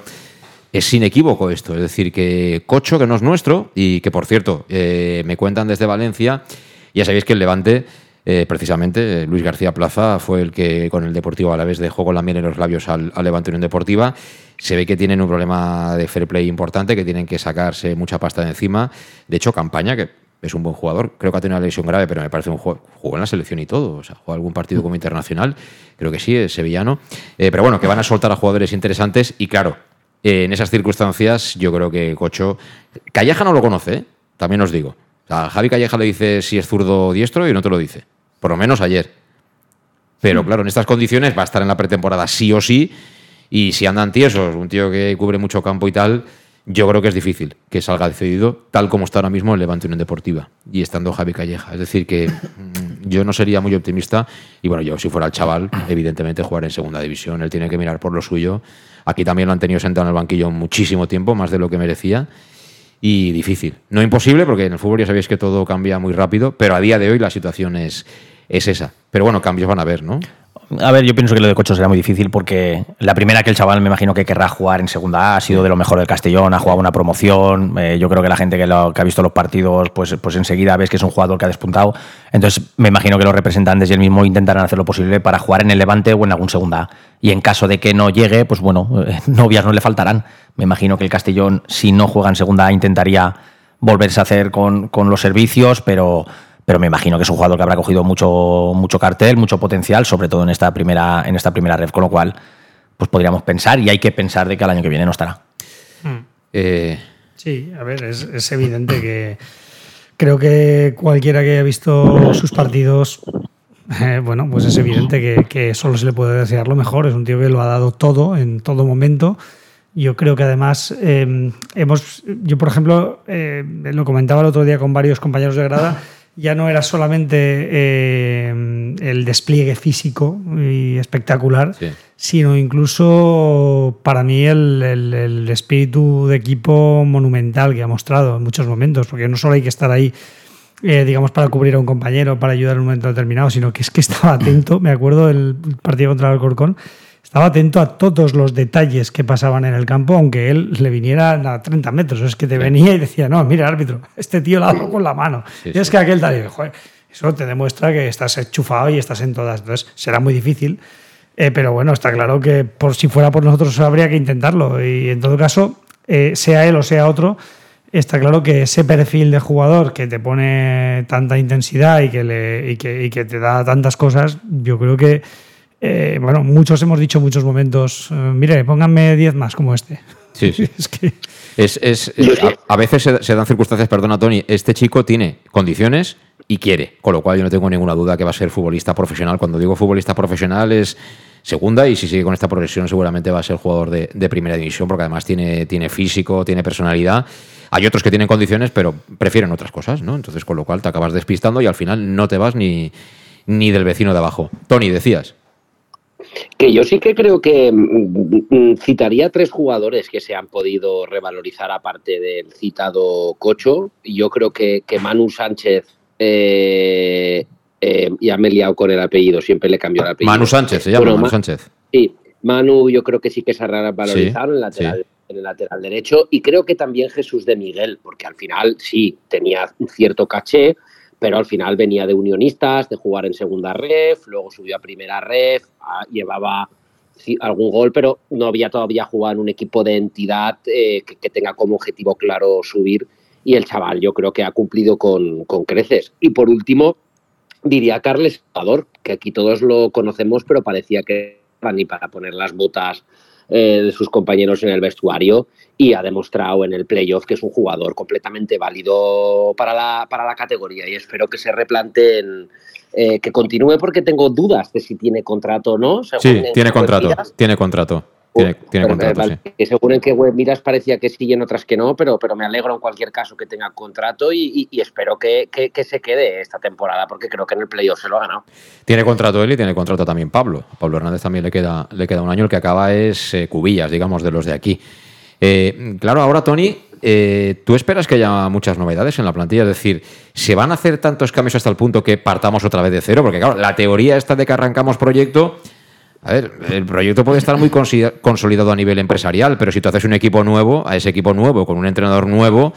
es inequívoco esto. Es decir, que Cocho, que no es nuestro, y que por cierto, eh, me cuentan desde Valencia, ya sabéis que el Levante, eh, precisamente, eh, Luis García Plaza fue el que con el Deportivo a la vez dejó con la miel en los labios al, al Levante Unión Deportiva. Se ve que tienen un problema de fair play importante, que tienen que sacarse mucha pasta de encima. De hecho, Campaña, que es un buen jugador, creo que ha tenido una lesión grave, pero me parece un juego, jugó en la selección y todo. O sea, jugó algún partido como internacional, creo que sí, es sevillano. Eh, pero bueno, que van a soltar a jugadores interesantes y claro, en esas circunstancias yo creo que Cocho... Calleja no lo conoce, también os digo. O sea, Javi Calleja le dice si es zurdo o diestro y no te lo dice. Por lo menos ayer. Pero claro, en estas condiciones va a estar en la pretemporada sí o sí. Y si andan tiesos, un tío que cubre mucho campo y tal, yo creo que es difícil que salga cedido tal como está ahora mismo el Levante Unión Deportiva y estando Javi Calleja. Es decir, que mm, yo no sería muy optimista y bueno, yo si fuera el chaval, evidentemente jugar en segunda división, él tiene que mirar por lo suyo. Aquí también lo han tenido sentado en el banquillo muchísimo tiempo, más de lo que merecía. Y difícil. No imposible, porque en el fútbol ya sabéis que todo cambia muy rápido, pero a día de hoy la situación es, es esa. Pero bueno, cambios van a haber, ¿no? A ver, yo pienso que lo de Cocho será muy difícil porque la primera que el chaval me imagino que querrá jugar en segunda A, ha sido de lo mejor del Castellón, ha jugado una promoción. Eh, yo creo que la gente que, ha visto los partidos, pues, pues enseguida ves que es un jugador que ha despuntado. Entonces me imagino que los representantes y él mismo intentarán hacer lo posible para jugar en el Levante o en algún segunda A. Y en caso de que no llegue, pues bueno, eh, (laughs) novias no le faltarán. Me imagino que el Castellón, si no juega en segunda A, intentaría volverse a hacer con, con los servicios, pero pero me imagino que es un jugador que habrá cogido mucho, mucho cartel, mucho potencial, sobre todo en esta primera, en esta primera red, con lo cual pues podríamos pensar y hay que pensar de que el año que viene no estará. Hmm. Eh, sí, a ver, es, evidente que creo que cualquiera que haya visto sus partidos, eh, bueno, pues es evidente que, solo se le puede desear lo mejor. Es un tío que lo ha dado todo en todo momento. Yo creo que además eh, hemos, yo por ejemplo, lo comentaba el otro día con varios compañeros de grada ya no era solamente eh, el despliegue físico y espectacular, sino incluso para mí el, espíritu de equipo monumental que ha mostrado en muchos momentos, porque no solo hay que estar ahí, eh, digamos, para cubrir a un compañero, para ayudar en un momento determinado, sino que es que estaba atento, me acuerdo del partido contra el Alcorcón, estaba atento a todos los detalles que pasaban en el campo, aunque él le viniera a 30 metros. Es que te venía y decía, no, mira, árbitro, este tío la hago con la mano. y es que aquel tal, joder, eso te demuestra que estás enchufado y estás en todas. Entonces será muy difícil. Eh, pero bueno, está claro que por si fuera por nosotros habría que intentarlo. Y en todo caso, eh, sea él o sea otro, está claro que ese perfil de jugador que te pone tanta intensidad y que, le, y que, y que te da tantas cosas, yo creo que eh, bueno, muchos hemos dicho en muchos momentos, eh, mire, pónganme 10 más como este. Sí, sí. (laughs) es que... Es, a, veces se, dan circunstancias, perdona Tony, este chico tiene condiciones y quiere, con lo cual yo no tengo ninguna duda que va a ser futbolista profesional. Cuando digo futbolista profesional es segunda y si sigue con esta progresión seguramente va a ser jugador de, primera división porque además tiene, tiene físico, tiene personalidad. Hay otros que tienen condiciones pero prefieren otras cosas, ¿no? Entonces con lo cual te acabas despistando y al final no te vas ni, ni del vecino de abajo. Tony, decías. Que yo sí que creo que mm, mm, citaría tres jugadores que se han podido revalorizar aparte del citado Cocho. Yo creo que, que Manu Sánchez, eh, eh, ya me he liado con el apellido, siempre le cambio el apellido. Manu Sánchez, se llama Manu Sánchez. Sí, Manu yo creo que sí que se ha valorizado en, en el lateral derecho y creo que también Jesús de Miguel, porque al final sí tenía un cierto caché, pero al final venía de unionistas, de jugar en segunda ref, luego subió a primera ref, llevaba algún gol, pero no había todavía jugado en un equipo de entidad eh, que, tenga como objetivo claro subir. Y el chaval yo creo que ha cumplido con, creces. Y por último, diría Carles Salvador, que aquí todos lo conocemos, pero parecía que ni para poner las botas eh, de sus compañeros en el vestuario y ha demostrado en el playoff que es un jugador completamente válido para la, para la categoría y espero que se replanteen eh, que continúe porque tengo dudas de si tiene contrato o no. sí, tiene contrato, tiene contrato. Tiene, contrato, sí. Según en qué web miras parecía que sí y en otras que no, pero, pero me alegro en cualquier caso que tenga contrato y, espero que, se quede esta temporada porque creo que en el playoff se lo ha ganado. Tiene contrato él y tiene contrato también Pablo. Pablo Hernández también le queda, le queda un año. El que acaba es eh, Cubillas, digamos, de los de aquí. Eh, claro, ahora Tony, eh, ¿tú esperas que haya muchas novedades en la plantilla? Es decir, ¿se van a hacer tantos cambios hasta el punto que partamos otra vez de cero? Porque claro, la teoría esta de que arrancamos proyecto a ver, el proyecto puede estar muy consolidado a nivel empresarial, pero si tú haces un equipo nuevo, a ese equipo nuevo, con un entrenador nuevo,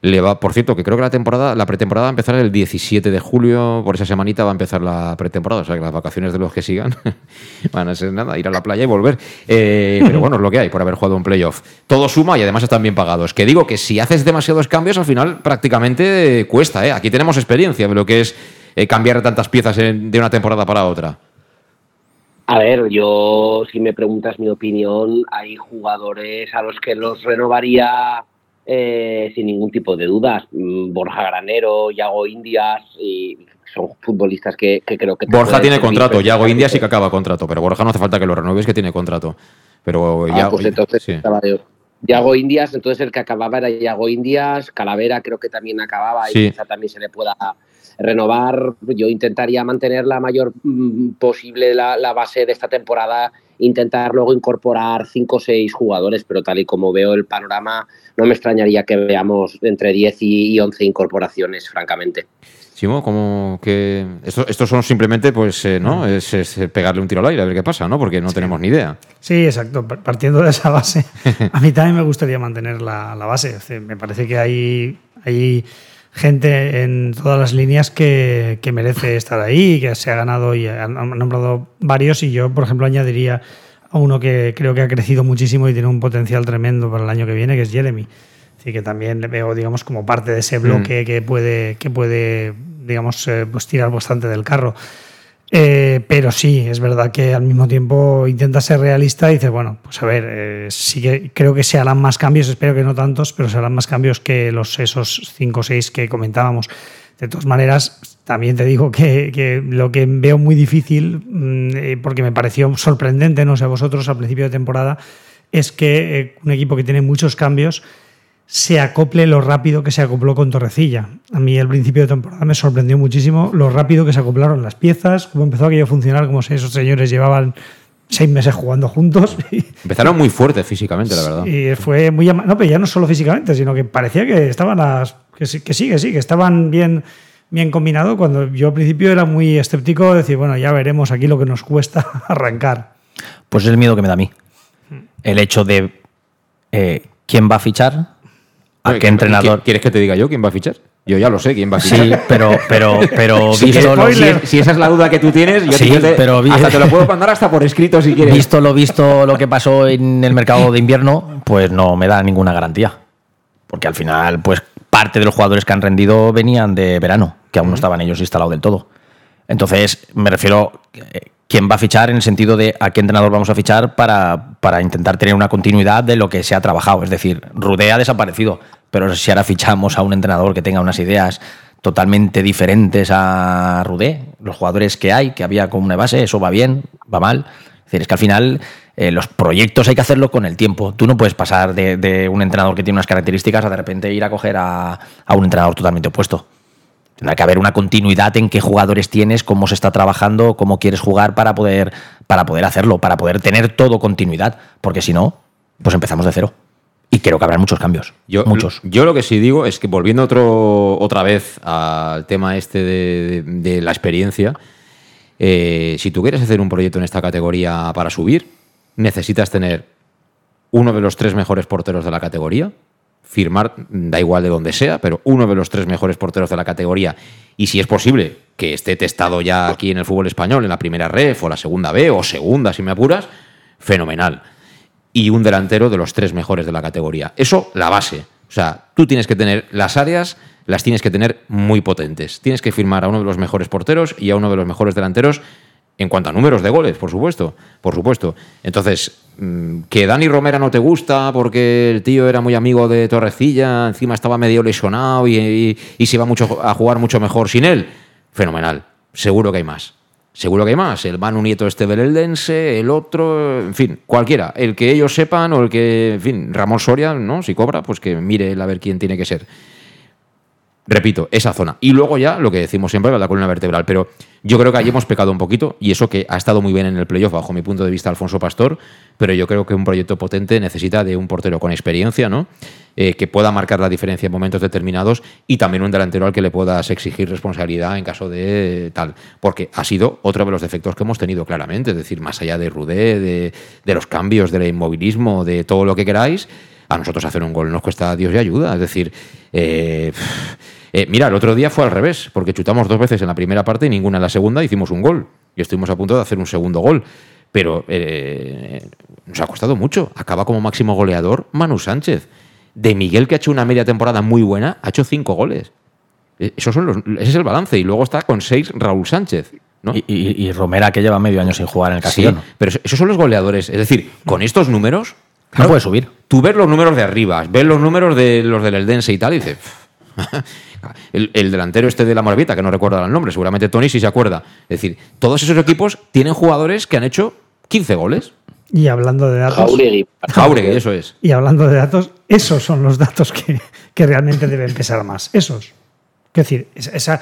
le va, por cierto, que creo que la temporada, la pretemporada va a empezar el 17 de julio, por esa semanita va a empezar la pretemporada, o sea que las vacaciones de los que sigan (laughs) van a ser nada, ir a la playa y volver. Eh, pero bueno, es lo que hay por haber jugado un playoff. Todo suma y además están bien pagados. Que digo que si haces demasiados cambios, al final prácticamente cuesta, ¿eh? Aquí tenemos experiencia de lo que es eh, cambiar tantas piezas de una temporada para otra. A ver, yo, si me preguntas mi opinión, hay jugadores a los que los renovaría eh, sin ningún tipo de dudas. Mm, Borja Granero, Yago Indias, y son futbolistas que, creo que... Borja tiene contrato, Yago Indias sí que acaba contrato, pero Borja no hace falta que lo renueves, que tiene contrato. Pero ah, ya, pues entonces Yago Indias, entonces el que acababa era Yago Indias, Calavera creo que también acababa y quizá también se le pueda renovar. Yo intentaría mantener la mayor mm, posible la, la, base de esta temporada, intentar luego incorporar cinco o seis jugadores, pero tal y como veo el panorama, no me extrañaría que veamos entre 10 y 11 incorporaciones, francamente. Simo, como que estos, son simplemente, pues, eh, ¿no? Es, es, pegarle un tiro al aire a ver qué pasa, ¿no? Porque no sí. tenemos ni idea. Sí, exacto. Partiendo de esa base, (laughs) a mí también me gustaría mantener la, la base. Me parece que hay, hay gente en todas las líneas que, que, merece estar ahí, que se ha ganado y han, nombrado varios. Y yo, por ejemplo, añadiría a uno que creo que ha crecido muchísimo y tiene un potencial tremendo para el año que viene, que es Jeremy. Así que también le veo, digamos, como parte de ese bloque mm. que puede, que puede digamos, eh, pues tirar bastante del carro. Eh, pero sí, es verdad que al mismo tiempo intenta ser realista y dice, bueno, pues a ver, eh, sí que creo que se harán más cambios, espero que no tantos, pero se harán más cambios que los esos 5 o 6 que comentábamos. De todas maneras, también te digo que, que lo que veo muy difícil, mmm, porque me pareció sorprendente, no sé, a vosotros al principio de temporada, es que un equipo que tiene muchos cambios se acople lo rápido que se acopló con Torrecilla. A mí al principio de temporada me sorprendió muchísimo lo rápido que se acoplaron las piezas, cómo empezó aquello a funcionar, como si esos señores llevaban seis meses jugando juntos. (laughs) Empezaron muy fuertes físicamente, la verdad. Y fue muy... No, pero ya no solo físicamente, sino que parecía que estaban las... Que sí, que sí, que sí, que estaban bien, bien combinados, cuando yo al principio era muy escéptico de decir, bueno, ya veremos aquí lo que nos cuesta (laughs) arrancar. Pues es el miedo que me da a mí. El hecho de eh, quién va a fichar, ¿A qué entrenador? ¿Quieres que te diga yo quién va a fichar? Yo ya lo sé quién va a fichar. Sí, pero, pero, pero (laughs) visto lo, si, si, esa es la duda que tú tienes, yo sí, te, pero, hasta te lo puedo mandar hasta por escrito si quieres. Visto lo visto lo que pasó en el mercado de invierno, pues no me da ninguna garantía. Porque al final, pues parte de los jugadores que han rendido venían de verano, que aún no estaban ellos instalados del todo. Entonces, me refiero quién va a fichar en el sentido de a qué entrenador vamos a fichar para, para intentar tener una continuidad de lo que se ha trabajado. Es decir, Rudé ha desaparecido, pero si ahora fichamos a un entrenador que tenga unas ideas totalmente diferentes a Rudé, los jugadores que hay, que había como una base, eso va bien, va mal. Es decir, es que al final eh, los proyectos hay que hacerlo con el tiempo. Tú no puedes pasar de, de, un entrenador que tiene unas características a de repente ir a coger a, a un entrenador totalmente opuesto. Tendrá que haber una continuidad en qué jugadores tienes, cómo se está trabajando, cómo quieres jugar para poder, para poder hacerlo, para poder tener todo continuidad. Porque si no, pues empezamos de cero. Y creo que habrá muchos cambios. Yo, muchos. Yo lo que sí digo es que volviendo otro, otra vez al tema este de, de, de la experiencia, eh, si tú quieres hacer un proyecto en esta categoría para subir, necesitas tener uno de los tres mejores porteros de la categoría, firmar, da igual de donde sea, pero uno de los tres mejores porteros de la categoría, y si es posible que esté testado ya aquí en el fútbol español, en la primera ref o la segunda B o segunda, si me apuras, fenomenal. Y un delantero de los tres mejores de la categoría. Eso, la base. O sea, tú tienes que tener las áreas, las tienes que tener muy potentes. Tienes que firmar a uno de los mejores porteros y a uno de los mejores delanteros en cuanto a números de goles, por supuesto, por supuesto. Entonces, que Dani Romera no te gusta porque el tío era muy amigo de Torrecilla, encima estaba medio lesionado y, y, y se iba mucho a jugar mucho mejor sin él, fenomenal. Seguro que hay más. Seguro que hay más. El Manu Nieto este del Eldense, el otro, en fin, cualquiera. El que ellos sepan o el que, en fin, Ramón Soria, ¿no? Si cobra, pues que mire él a ver quién tiene que ser. Repito, esa zona. Y luego ya lo que decimos siempre, la columna vertebral. Pero yo creo que ahí hemos pecado un poquito y eso que ha estado muy bien en el playoff, bajo mi punto de vista, Alfonso Pastor. Pero yo creo que un proyecto potente necesita de un portero con experiencia, ¿no? Eh, que pueda marcar la diferencia en momentos determinados y también un delantero al que le puedas exigir responsabilidad en caso de tal. Porque ha sido otro de los defectos que hemos tenido claramente. Es decir, más allá de Rudé, de, de los cambios, del inmovilismo, de todo lo que queráis a nosotros hacer un gol nos cuesta Dios y ayuda. Es decir, eh, eh, mira, el otro día fue al revés, porque chutamos dos veces en la primera parte y ninguna en la segunda, hicimos un gol. Y estuvimos a punto de hacer un segundo gol. Pero eh, nos ha costado mucho. Acaba como máximo goleador Manu Sánchez. De Miguel, que ha hecho una media temporada muy buena, ha hecho cinco goles. Esos son los, ese es el balance. Y luego está con seis Raúl Sánchez. ¿no? Y, y, y, Romera, que lleva medio año sin jugar en el Castillón. Sí, pero esos son los goleadores. Es decir, con estos números, Claro, no puede subir. Tú ves los números de arriba, ves los números de los del Eldense y tal, y dices. El, el, delantero este de la Moravita, que no recuerda el nombre, seguramente Tony sí se acuerda. Es decir, todos esos equipos tienen jugadores que han hecho 15 goles. Y hablando de datos. Jauregui. Jauregui, eso es. Y hablando de datos, esos son los datos que, que realmente deben pesar más. Esos. Es decir, esa,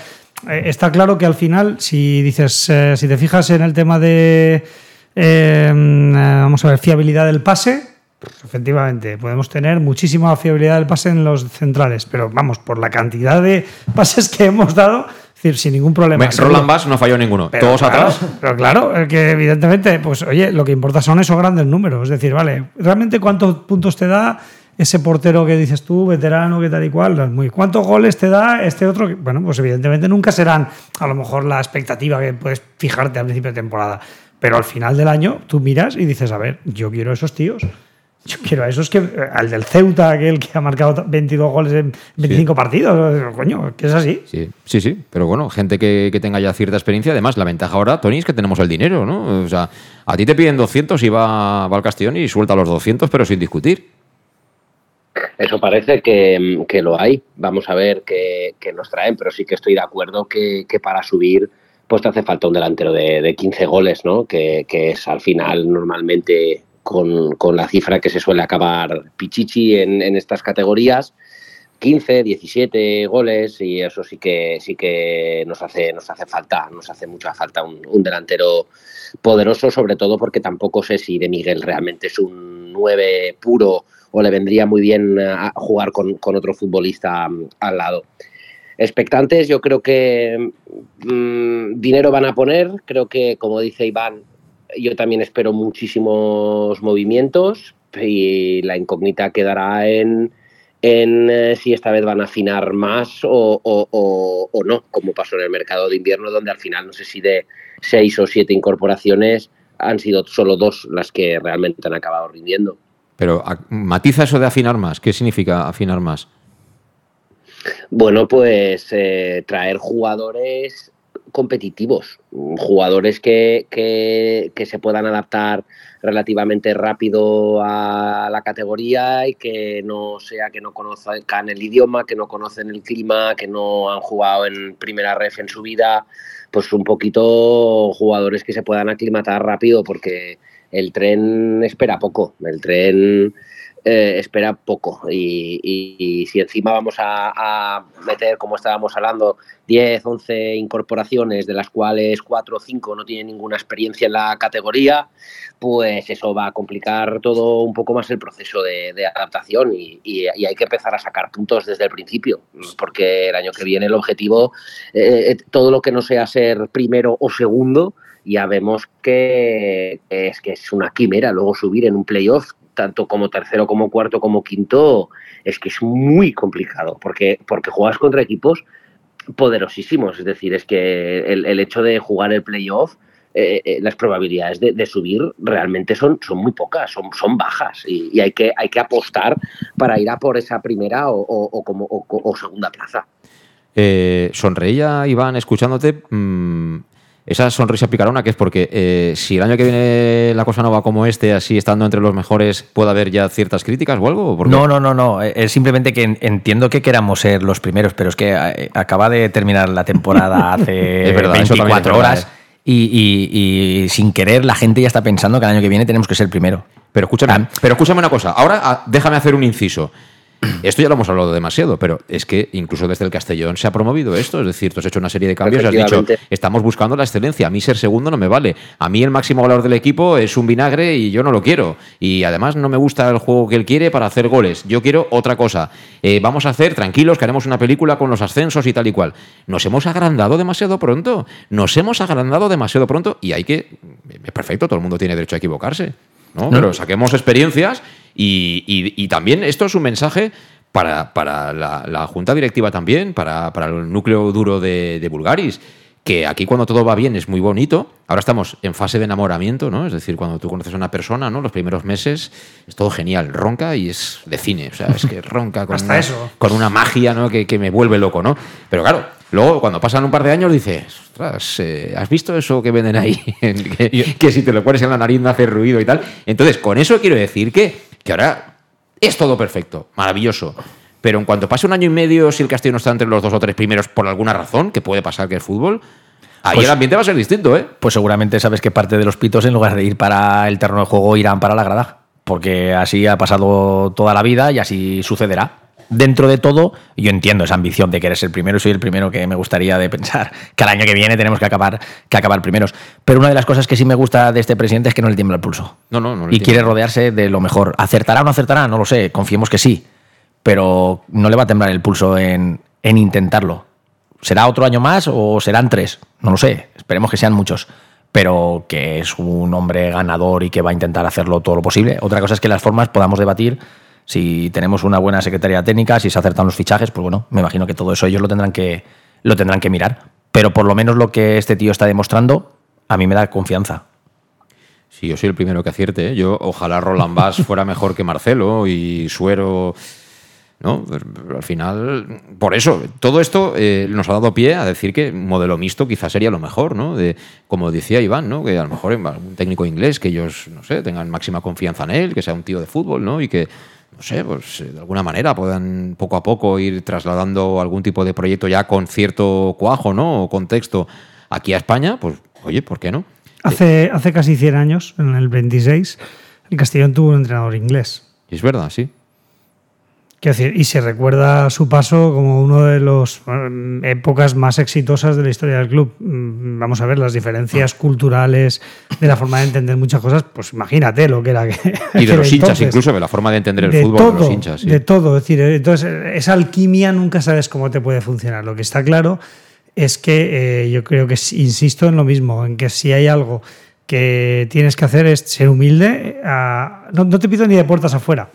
eh, está claro que al final, si dices, eh, si te fijas en el tema de, eh, vamos a ver, fiabilidad del pase, efectivamente, podemos tener muchísima fiabilidad del pase en los centrales, pero vamos, por la cantidad de (laughs) pases que hemos dado, es decir, sin ningún problema. Roland Bass no falló ninguno, todos atrás. Pero claro, que evidentemente, pues oye, lo que importa son esos grandes números, es decir, vale, realmente cuántos puntos te da ese portero que dices tú, veterano, que tal y cual, muy, ¿cuántos goles te da este otro? Bueno, pues evidentemente nunca serán a lo mejor la expectativa que puedes fijarte al principio de temporada, pero al final del año tú miras y dices, a ver, yo quiero esos tíos. Yo quiero a esos que. Al del Ceuta, aquel que ha marcado 22 goles en 25 partidos. Coño, que es así. Sí, sí, sí. Pero bueno, gente que, que, tenga ya cierta experiencia. Además, la ventaja ahora, Tony, es que tenemos el dinero, ¿no? O sea, a ti te piden 200 y va, va al Castellón y suelta los 200, pero sin discutir. Eso parece que, que, lo hay. Vamos a ver qué, qué, nos traen, pero sí que estoy de acuerdo que, que para subir pues te hace falta un delantero de, de 15 goles, ¿no? Que, que, es al final normalmente con, con, la cifra que se suele acabar Pichichi en, en, estas categorías. 15, 17 goles y eso sí que sí que nos hace nos hace falta, nos hace mucha falta un, delantero poderoso, sobre todo porque tampoco sé si de Miguel realmente es un 9 puro o le vendría muy bien a jugar con, con otro futbolista um, al lado. Expectantes, yo creo que mmm, dinero van a poner, creo que como dice Iván, yo también espero muchísimos movimientos y la incógnita quedará en, en eh, si esta vez van a afinar más o, o, o, o, no, como pasó en el mercado de invierno, donde al final no sé si de seis o siete incorporaciones han sido solo dos las que realmente han acabado rindiendo. Pero matiza eso de afinar más. ¿Qué significa afinar más? Bueno, pues eh, traer jugadores competitivos, jugadores que, que, que, se puedan adaptar relativamente rápido a la categoría y que no sea que no conozcan el idioma, que no conocen el clima, que no han jugado en primera ref en su vida, pues un poquito jugadores que se puedan aclimatar rápido porque el tren espera poco, el tren eh, espera poco. Y, si encima vamos a, meter, como estábamos hablando, 10, 11 incorporaciones, de las cuales 4 o 5 no tienen ninguna experiencia en la categoría, pues eso va a complicar todo un poco más el proceso de, de adaptación y, y, hay que empezar a sacar puntos desde el principio, porque el año que viene el objetivo, eh, todo lo que no sea ser primero o segundo, ya vemos que es que es una quimera luego subir en un playoff tanto como tercero como cuarto como quinto es que es muy complicado porque porque juegas contra equipos poderosísimos es decir es que el, el hecho de jugar el playoff eh, eh, las probabilidades de, subir realmente son, son muy pocas, son, son bajas y, hay, que, hay que apostar para ir a por esa primera o, o, como, o, segunda plaza. Eh, sonreía Iván escuchándote. Mmm, esa sonrisa picarona que es porque eh, si el año que viene la cosa no va como este, así estando entre los mejores, ¿puede haber ya ciertas críticas o algo? ¿O no, no, no, no. Es simplemente que entiendo que queramos ser los primeros, pero es que eh, acaba de terminar la temporada (laughs) hace verdad, 24 horas y, y, y, sin querer la gente ya está pensando que el año que viene tenemos que ser el primero. Pero escúchame, pero escúchame una cosa. Ahora ah, déjame hacer un inciso. (clears throat) Esto ya lo hemos hablado demasiado, pero es que incluso desde el Castellón se ha promovido esto. Es decir, tú has hecho una serie de cambios y has dicho, estamos buscando la excelencia. A mí ser segundo no me vale. A mí el máximo valor del equipo es un vinagre y yo no lo quiero. Y además no me gusta el juego que él quiere para hacer goles. Yo quiero otra cosa. Eh, vamos a hacer, tranquilos, que haremos una película con los ascensos y tal y cual. Nos hemos agrandado demasiado pronto. Nos hemos agrandado demasiado pronto y hay que... Perfecto, todo el mundo tiene derecho a equivocarse. ¿No? no. Pero saquemos experiencias y, y, y, también esto es un mensaje para, para la, la, junta directiva también, para, para el núcleo duro de, de, Bulgaris, que aquí cuando todo va bien es muy bonito. Ahora estamos en fase de enamoramiento, ¿no? Es decir, cuando tú conoces a una persona, ¿no? Los primeros meses es todo genial, ronca y es de cine, o sea, es que ronca con, una, con una magia, ¿no? Que, que me vuelve loco, ¿no? Pero claro, Luego, cuando pasan un par de años, dices, ostras, eh, ¿has visto eso que venden ahí? (laughs) que, que, si te lo pones en la nariz no hace ruido y tal. Entonces, con eso quiero decir que, que ahora es todo perfecto, maravilloso. Pero en cuanto pase un año y medio, si el Castillo no está entre los dos o tres primeros por alguna razón, que puede pasar que es fútbol, Ahí Pues- el ambiente va a ser distinto, ¿eh? Pues seguramente sabes que parte de los pitos, en lugar de ir para el terreno de juego, irán para la grada. Porque así ha pasado toda la vida y así sucederá. Dentro de todo, yo entiendo esa ambición de querer ser primero y soy el primero que me gustaría de pensar (laughs) que al año que viene tenemos que acabar, que acabar primeros. Pero una de las cosas que sí me gusta de este presidente es que no le tiembla el pulso. No, no, no. le Y quiere rodearse de lo mejor. ¿Acertará o no acertará? No lo sé, confiemos que sí. Pero no le va a temblar el pulso en, en intentarlo. ¿Será otro año más o serán tres? No lo sé, esperemos que sean muchos. Pero que es un hombre ganador y que va a intentar hacerlo todo lo posible. Otra cosa es que las formas podamos debatir si tenemos una buena secretaría técnica, si se acertan los fichajes, pues bueno, me imagino que todo eso ellos lo tendrán que, lo tendrán que mirar. Pero por lo menos lo que este tío está demostrando, a mí me da confianza. Sí, yo soy el primero que acierte. ¿eh? Yo, ojalá Roland Bass fuera mejor que Marcelo y Suero. ¿No? Pero al final, por eso, todo esto eh, nos ha dado pie a decir que un modelo mixto quizás sería lo mejor, ¿no? De, como decía Iván, ¿no? Que a lo mejor algún técnico inglés que ellos, no sé, tengan máxima confianza en él, que sea un tío de fútbol, ¿no? Y que, no sé, pues eh, de alguna manera puedan poco a poco ir trasladando algún tipo de proyecto ya con cierto cuajo, ¿no? O contexto aquí a España, pues, oye, ¿por qué no? Hace, hace casi 100 años, en el 26, el Castellón tuvo un entrenador inglés. Es verdad, sí. Quiero decir, y se recuerda su paso como uno de las épocas más exitosas de la historia del club. Mm, Vamos a ver las diferencias culturales, de la forma de entender muchas cosas, pues imagínate lo que era. que- Y de (laughs) los hinchas, incluso, de la forma de entender el de fútbol todo, de los hinchas. sí. De todo, es decir, entonces esa alquimia nunca sabes cómo te puede funcionar. Lo que está claro es que eh, yo creo que, insisto en lo mismo, en que si hay algo que tienes que hacer es ser humilde. eh, a- no, no te pido ni de puertas afuera,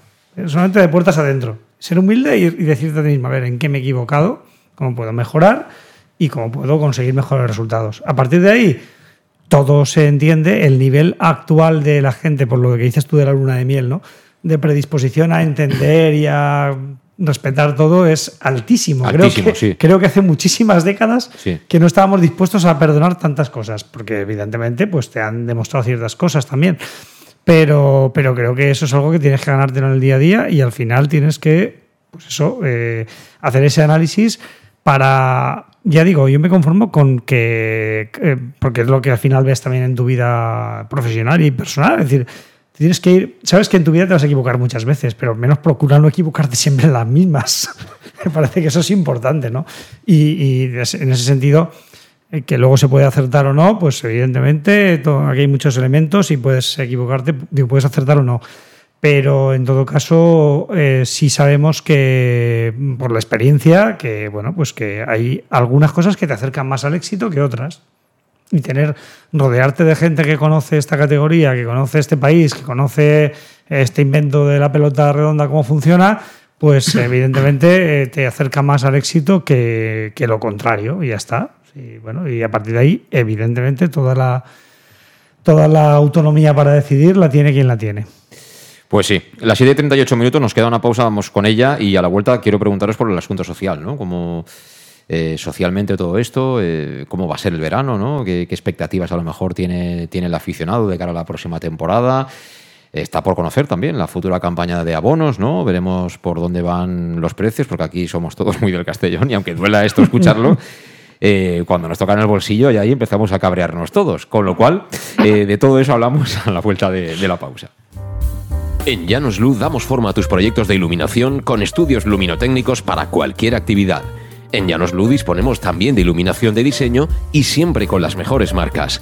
solamente de puertas adentro. Ser humilde y, y decirte a ti mismo, a ver, ¿en qué me he equivocado? ¿Cómo puedo mejorar? Y cómo puedo conseguir mejores resultados. A partir de ahí, todo se entiende, el nivel actual de la gente, por lo que dices tú de la luna de miel, ¿no? De predisposición a entender y a respetar todo es altísimo. Altísimo, creo, que, sí. creo que hace muchísimas décadas Sí. que no estábamos dispuestos a perdonar tantas cosas, porque evidentemente pues, te han demostrado ciertas cosas también. Pero, pero creo que eso es algo que tienes que ganarte en el día a día y al final tienes que, pues eso, eh, hacer ese análisis para, ya digo, yo me conformo con que, eh, porque es lo que al final ves también en tu vida profesional y personal, es decir, tienes que ir, sabes que en tu vida te vas a equivocar muchas veces, pero menos procura no equivocarte siempre en las mismas. (laughs) me parece que eso es importante, ¿no? Y, y en ese sentido, que luego se puede acertar o no, pues evidentemente aquí hay muchos elementos y puedes equivocarte, digo, puedes acertar o no. Pero en todo caso, eh, sí sabemos que, por la experiencia, que bueno, pues que hay algunas cosas que te acercan más al éxito que otras. Y tener, rodearte de gente que conoce esta categoría, que conoce este país, que conoce este invento de la pelota redonda, cómo funciona, pues (laughs) evidentemente eh, te acerca más al éxito que, que lo contrario, y ya está. Sí, bueno, y a partir de ahí, evidentemente, toda la, toda la autonomía para decidir la tiene quien la tiene. Pues sí, las 7 y 38 minutos, nos queda una pausa, vamos con ella y a la vuelta quiero preguntaros por el asunto social, ¿no? Cómo eh, socialmente todo esto, eh, cómo va a ser el verano, ¿no? ¿Qué, qué expectativas a lo mejor tiene, tiene el aficionado de cara a la próxima temporada? Está por conocer también la futura campaña de abonos, ¿no? Veremos por dónde van los precios, porque aquí somos todos muy del Castellón y aunque duela esto escucharlo, (laughs) eh, cuando nos tocan el bolsillo y ahí empezamos a cabrearnos todos. Con lo cual, eh, de todo eso hablamos a la vuelta de- de la pausa. En Llanos Luz damos forma a tus proyectos de iluminación con estudios luminotécnicos para cualquier actividad. En Llanos Luz disponemos también de iluminación de diseño y siempre con las mejores marcas.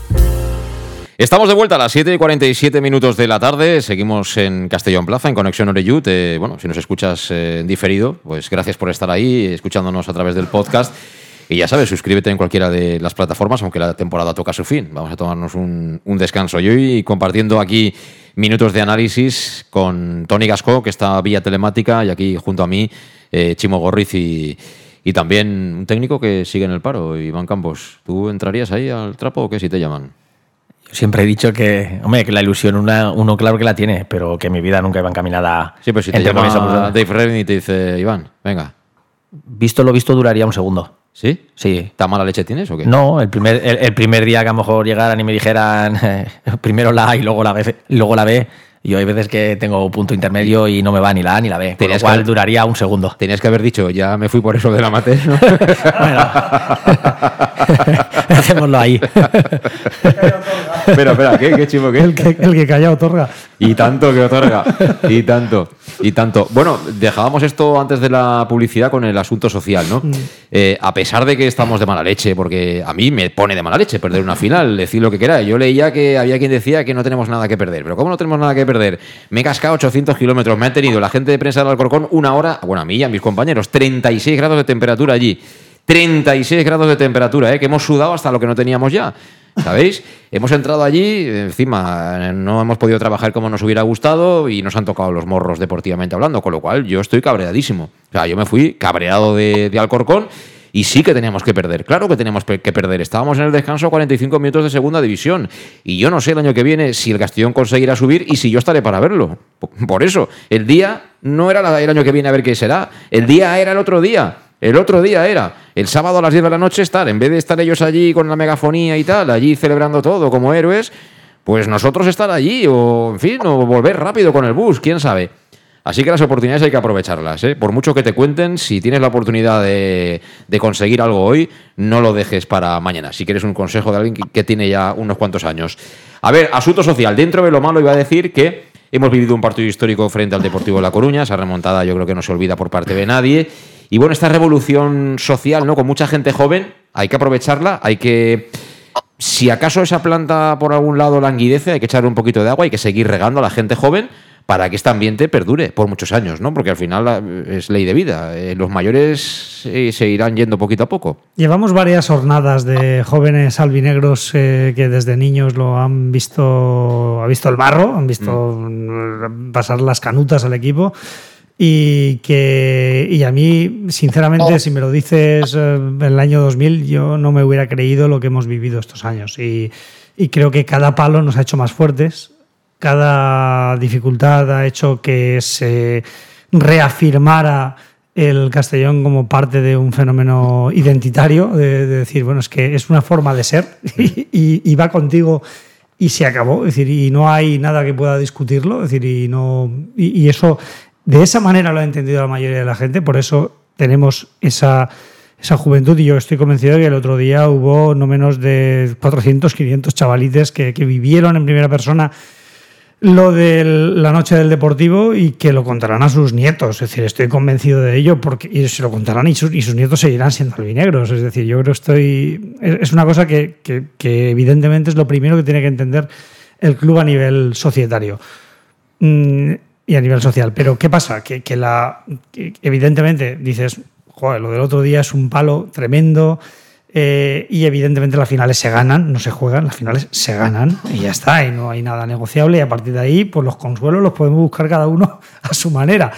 Estamos de vuelta a las 7 y 47 minutos de la tarde. Seguimos en Castellón Plaza, en Conexión Oreyut. Eh, bueno, si nos escuchas eh, en diferido, pues gracias por estar ahí, escuchándonos a través del podcast. Y ya sabes, suscríbete en cualquiera de las plataformas, aunque la temporada toca su fin. Vamos a tomarnos un, descanso. Y hoy compartiendo aquí minutos de análisis con Tony Gasco, que está vía telemática, y aquí junto a mí, eh, Chimo Gorriz y, y también un técnico que sigue en el paro, Iván Campos. ¿Tú entrarías ahí al trapo o qué si te llaman? Siempre he dicho que, hombre, que la ilusión una, uno claro que la tiene, pero que mi vida nunca iba encaminada. Sí, pero si te en llama temas- Dave Redden y te dice, Iván, venga. Visto lo visto duraría un segundo. ¿Sí? Sí. ¿Tan mala leche tienes o qué? No, el primer, el, el primer día que a lo mejor llegaran y me dijeran eh, (laughs) primero la A y luego la B, y luego la B, yo hay veces que tengo punto intermedio y no me va ni la A ni la B, con lo Tenías que cual duraría un segundo. Tenías que haber dicho, ya me fui por eso de la mate. ¿no? (laughs) Dejémoslo (laughs) ahí. Espera, espera, ¿qué, qué chivo, qué? El que, el que calla otorga. Y tanto que otorga. Y tanto. Y tanto. Bueno, dejábamos esto antes de la publicidad con el asunto social, ¿no? Eh, a pesar de que estamos de mala leche, porque a mí me pone de mala leche perder una final, decir lo que queráis. Yo leía que había quien decía que no tenemos nada que perder. Pero ¿cómo no tenemos nada que perder? Me he cascado 800 kilómetros. Me ha tenido la gente de prensa del Alcorcón una hora, bueno, a mí y a mis compañeros, 36 grados de temperatura allí. 36 grados de temperatura, ¿eh? que hemos sudado hasta lo que no teníamos ya. ¿Sabéis? hemos entrado allí, encima no hemos podido trabajar como nos hubiera gustado y nos han tocado los morros deportivamente hablando, con lo cual yo estoy cabreadísimo. O sea, yo me fui cabreado de, Alcorcón y sí que teníamos que perder. Claro que teníamos que perder. Estábamos en el descanso a 45 minutos de segunda división y yo no sé el año que viene si el Castellón conseguirá subir y si yo estaré para verlo. Por eso, el día no era el año que viene a ver qué será. El día era el otro día. El otro día era el sábado a las 10 de la noche estar, en vez de estar ellos allí con la megafonía y tal, allí celebrando todo como héroes, pues nosotros estar allí o, en fin, o volver rápido con el bus, quién sabe. Así que las oportunidades hay que aprovecharlas. ¿eh? Por mucho que te cuenten, si tienes la oportunidad de, conseguir algo hoy, no lo dejes para mañana. Si quieres un consejo de alguien que, que tiene ya unos cuantos años. A ver, asunto social. Dentro de lo malo iba a decir que hemos vivido un partido histórico frente al Deportivo de La Coruña. Esa remontada yo creo que no se olvida por parte de nadie. Y bueno, esta revolución social, ¿no? Con mucha gente joven, hay que aprovecharla, hay que Si acaso esa planta por algún lado languidece, hay que echarle un poquito de agua, hay que seguir regando a la gente joven para que este ambiente perdure por muchos años, ¿no? Porque al final es ley de vida. Eh, los mayores eh, se irán yendo poquito a poco. Llevamos varias jornadas de jóvenes albinegros eh, que desde niños lo han visto, ha visto el barro, han visto mm. pasar las canutas al equipo. Y que y a mí, sinceramente, si me lo dices en el año 2000, yo no me hubiera creído lo que hemos vivido estos años. Y, y creo que cada palo nos ha hecho más fuertes cada dificultad ha hecho que se reafirmara el Castellón como parte de un fenómeno identitario, de, decir, bueno, es que es una forma de ser (laughs) y, va contigo y se acabó, es decir, y no hay nada que pueda discutirlo, es decir, y, no, y, eso, de esa manera lo ha entendido la mayoría de la gente, por eso tenemos esa, esa juventud y yo estoy convencido de que el otro día hubo no menos de 400, 500 chavalites que, que vivieron en primera persona lo de la noche del Deportivo y que lo contarán a sus nietos. Es decir, estoy convencido de ello porque y se lo contarán y sus, y sus nietos seguirán siendo albinegros. Es decir, yo creo que estoy. Es una cosa que, evidentemente es lo primero que tiene que entender el club a nivel societario mm, y a nivel social. Pero ¿qué pasa? Que, la. evidentemente dices, joder, lo del otro día es un palo tremendo. Eh, y evidentemente las finales se ganan, no se juegan, las finales se ganan y ya está, y no hay nada negociable y a partir de ahí pues los consuelos los podemos buscar cada uno (laughs) a su manera.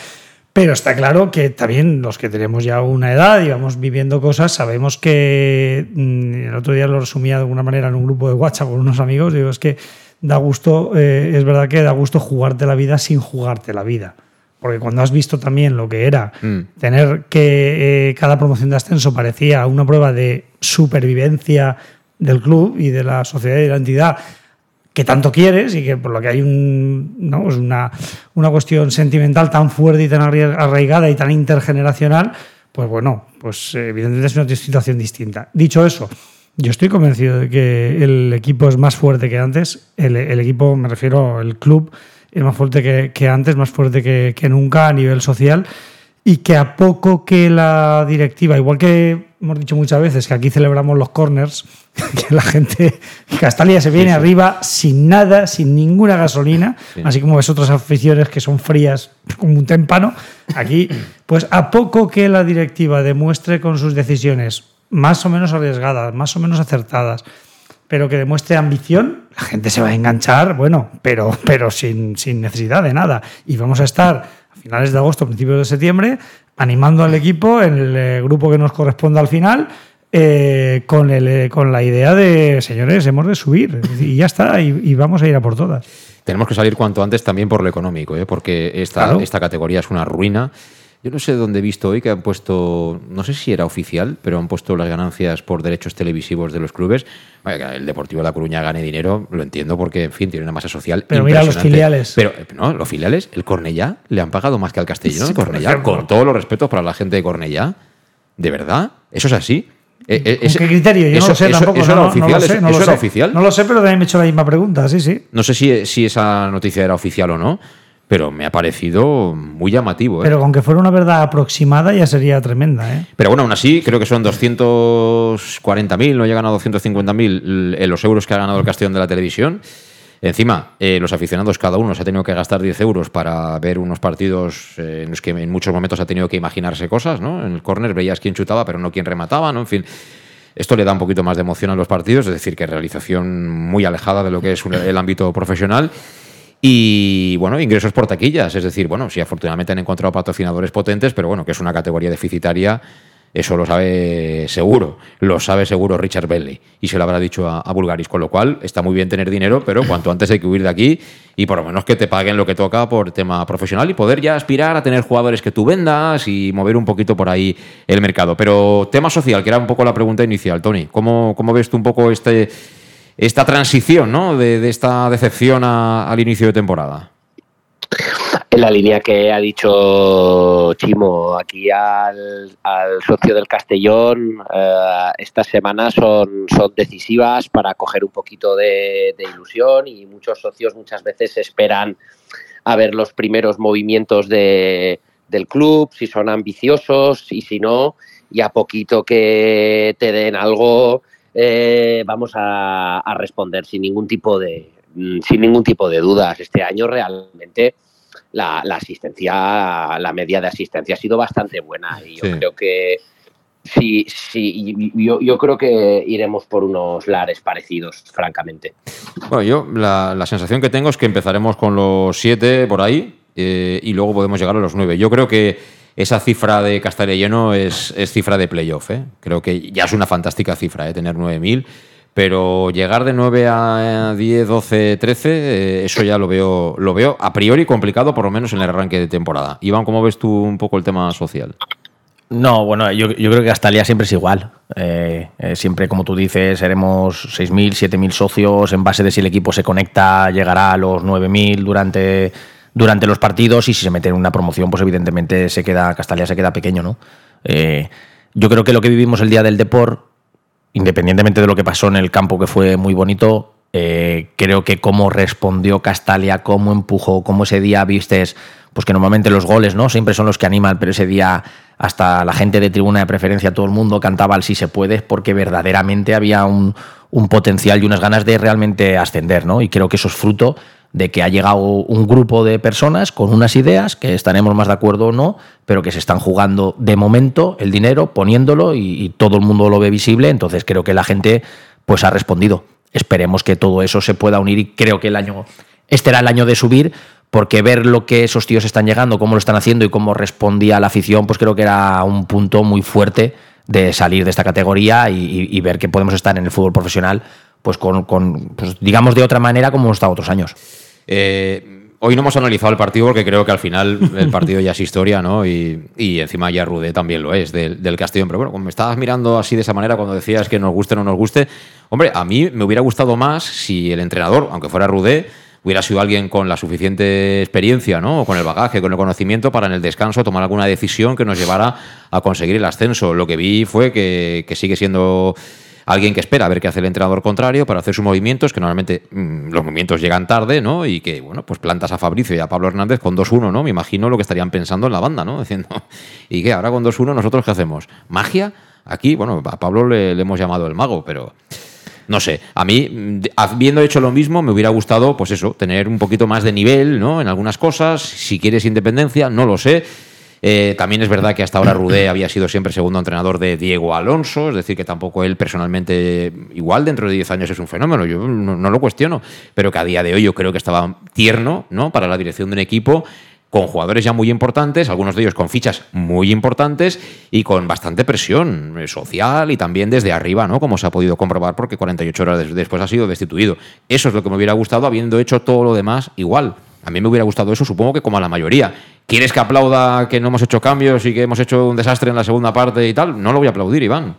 Pero está claro que también los que tenemos ya una edad y vamos viviendo cosas, sabemos que mm, el otro día lo resumía de alguna manera en un grupo de WhatsApp con unos amigos, digo, es que da gusto, eh, es verdad que da gusto jugarte la vida sin jugarte la vida porque cuando has visto también lo que era mm. tener que eh, cada promoción de ascenso parecía una prueba de supervivencia del club y de la sociedad y de la entidad que tanto quieres y que por lo que hay un, ¿no? Pues una, una cuestión sentimental tan fuerte y tan arraigada y tan intergeneracional, pues bueno, pues evidentemente es una situación distinta. Dicho eso, yo estoy convencido de que el equipo es más fuerte que antes. El, el equipo, me refiero al club, es más fuerte que, antes, más fuerte que, nunca a nivel social. Y que a poco que la directiva, igual que hemos dicho muchas veces que aquí celebramos los corners, (laughs) que la gente, Castalia se viene arriba sin nada, sin ninguna gasolina, así como ves otras aficiones que son frías (laughs) como un témpano, aquí, pues a poco que la directiva demuestre con sus decisiones más o menos arriesgadas, más o menos acertadas, pero que demuestre ambición, la gente se va a enganchar, bueno, pero, pero sin, sin necesidad de nada. Y vamos a estar a finales de agosto, principios de septiembre, animando al equipo en el eh, grupo que nos corresponda al final. Eh, con, el, eh, con la idea de, señores, hemos de subir y ya está, y, vamos a ir a por todas. Tenemos que salir cuanto antes también por lo económico, porque esta, esta categoría es una ruina. Yo no sé dónde he visto hoy que han puesto, no sé si era oficial, pero han puesto las ganancias por derechos televisivos de los clubes. el Deportivo de La Coruña gane dinero, lo entiendo porque, en fin, tiene una masa social. Pero mira los filiales. Pero no, los filiales, el Cornellá, le han pagado más que al Castellón. Sí, Cornellá, con todos los respetos para la gente de Cornellá. ¿De verdad? ¿Eso es así? Eh, eh, ¿Con qué criterio? Yo eso, no sé tampoco. Eso, era oficial. ¿Eso era oficial? No lo sé, pero también me he hecho la misma pregunta, sí, sí. No sé si, si esa noticia era oficial o no pero me ha parecido muy llamativo. ¿eh? Pero con que fuera una verdad aproximada ya sería tremenda. ¿eh? Pero bueno, aún así, creo que son 240.000, no llegan a 250.000 eh, los euros que ha ganado el Castellón de la televisión. Encima, eh, los aficionados, cada uno se ha tenido que gastar 10 euros para ver unos partidos en los que en muchos momentos ha tenido que imaginarse cosas. ¿no? En el córner veías quién chutaba, pero no quién remataba. ¿no? En fin, esto le da un poquito más de emoción a los partidos, es decir, que realización muy alejada de lo que es el ámbito profesional. Y bueno, ingresos por taquillas, es decir, bueno, sí, afortunadamente han encontrado patrocinadores potentes, pero bueno, que es una categoría deficitaria, eso lo sabe seguro, lo sabe seguro Richard Belly y se lo habrá dicho a, Bulgaris, con lo cual está muy bien tener dinero, pero cuanto antes hay que huir de aquí y por lo menos que te paguen lo que toca por tema profesional y poder ya aspirar a tener jugadores que tú vendas y mover un poquito por ahí el mercado. Pero tema social, que era un poco la pregunta inicial, Tony, ¿cómo, cómo ves tú un poco este esta transición ¿no? de, esta decepción al inicio de temporada? En la línea que ha dicho Chimo, aquí al, socio del Castellón, eh, estas semanas son, son decisivas para coger un poquito de, ilusión y muchos socios muchas veces esperan a ver los primeros movimientos de, del club, si son ambiciosos y si no, y a poquito que te den algo, eh, vamos a, responder sin ningún tipo de mm, sin ningún tipo de dudas. Este año realmente la, asistencia, la media de asistencia ha sido bastante buena y yo creo que sí, sí, yo, yo, creo que iremos por unos lares parecidos, francamente. Bueno, yo la, sensación que tengo es que empezaremos con los siete por ahí eh, y luego podemos llegar a los nueve. Yo creo que esa cifra de Castellano es, es cifra de playoff. ¿eh? Creo que ya es una fantástica cifra, ¿eh? tener 9.000. Pero llegar de 9 a 10, 12, 13, eso ya lo veo, lo veo a priori complicado, por lo menos en el arranque de temporada. Iván, ¿cómo ves tú un poco el tema social? No, bueno, yo, creo que Castalia siempre es igual. Eh, eh, siempre, como tú dices, seremos 6.000, 7.000 socios. En base de si el equipo se conecta, llegará a los 9.000 durante durante los partidos y si se mete en una promoción, pues evidentemente se queda, Castalia se queda pequeño, ¿no? Eh, yo creo que lo que vivimos el día del Deport, independientemente de lo que pasó en el campo, que fue muy bonito, eh, creo que cómo respondió Castalia, cómo empujó, cómo ese día vistes, pues que normalmente los goles, ¿no? Siempre son los que animan, pero ese día hasta la gente de tribuna de preferencia, todo el mundo cantaba al si se puede, porque verdaderamente había un, un potencial y unas ganas de realmente ascender, ¿no? Y creo que eso es fruto de que ha llegado un grupo de personas con unas ideas que estaremos más de acuerdo o no, pero que se están jugando de momento el dinero, poniéndolo y, todo el mundo lo ve visible. Entonces creo que la gente pues ha respondido. Esperemos que todo eso se pueda unir y creo que el año, este era el año de subir, porque ver lo que esos tíos están llegando, cómo lo están haciendo y cómo respondía la afición, pues creo que era un punto muy fuerte de salir de esta categoría y, ver que podemos estar en el fútbol profesional, pues con, pues digamos de otra manera como hemos estado otros años. Eh, hoy no hemos analizado el partido porque creo que al final el partido ya es historia, ¿no? Y, encima ya Rudé también lo es, del, del Castellón. Pero bueno, como me estabas mirando así de esa manera cuando decías que nos guste o no nos guste, hombre, a mí me hubiera gustado más si el entrenador, aunque fuera Rudé, hubiera sido alguien con la suficiente experiencia, ¿no? Con el bagaje, con el conocimiento para en el descanso tomar alguna decisión que nos llevara a conseguir el ascenso. Lo que vi fue que sigue siendo alguien que espera a ver qué hace el entrenador contrario para hacer sus movimientos, que normalmente mm, los movimientos llegan tarde, ¿no? Y que, bueno, pues plantas a Fabricio y a Pablo Hernández con 2-1, ¿no? Me imagino lo que estarían pensando en la banda, ¿no? (laughs) Diciendo, ¿y qué? Ahora con 2-1, ¿nosotros qué hacemos? ¿Magia? Aquí, bueno, a Pablo le, hemos llamado el mago, pero no sé, a mí, mm, habiendo hecho lo mismo, me hubiera gustado, pues eso, tener un poquito más de nivel, ¿no? En algunas cosas, si quieres independencia, no lo sé. Eh, también es verdad que hasta ahora Rudé había sido siempre segundo entrenador de Diego Alonso, es decir, que tampoco él personalmente, igual dentro de 10 años es un fenómeno, yo no, lo cuestiono, pero que a día de hoy yo creo que estaba tierno ¿no? para la dirección de un equipo con jugadores ya muy importantes, algunos de ellos con fichas muy importantes y con bastante presión social y también desde arriba, ¿no? Como se ha podido comprobar porque 48 horas después ha sido destituido. Eso es lo que me hubiera gustado habiendo hecho todo lo demás igual. A mí me hubiera gustado eso, supongo que como a la mayoría. ¿Quieres que aplauda que no hemos hecho cambios y que hemos hecho un desastre en la segunda parte y tal? No lo voy a aplaudir, Iván.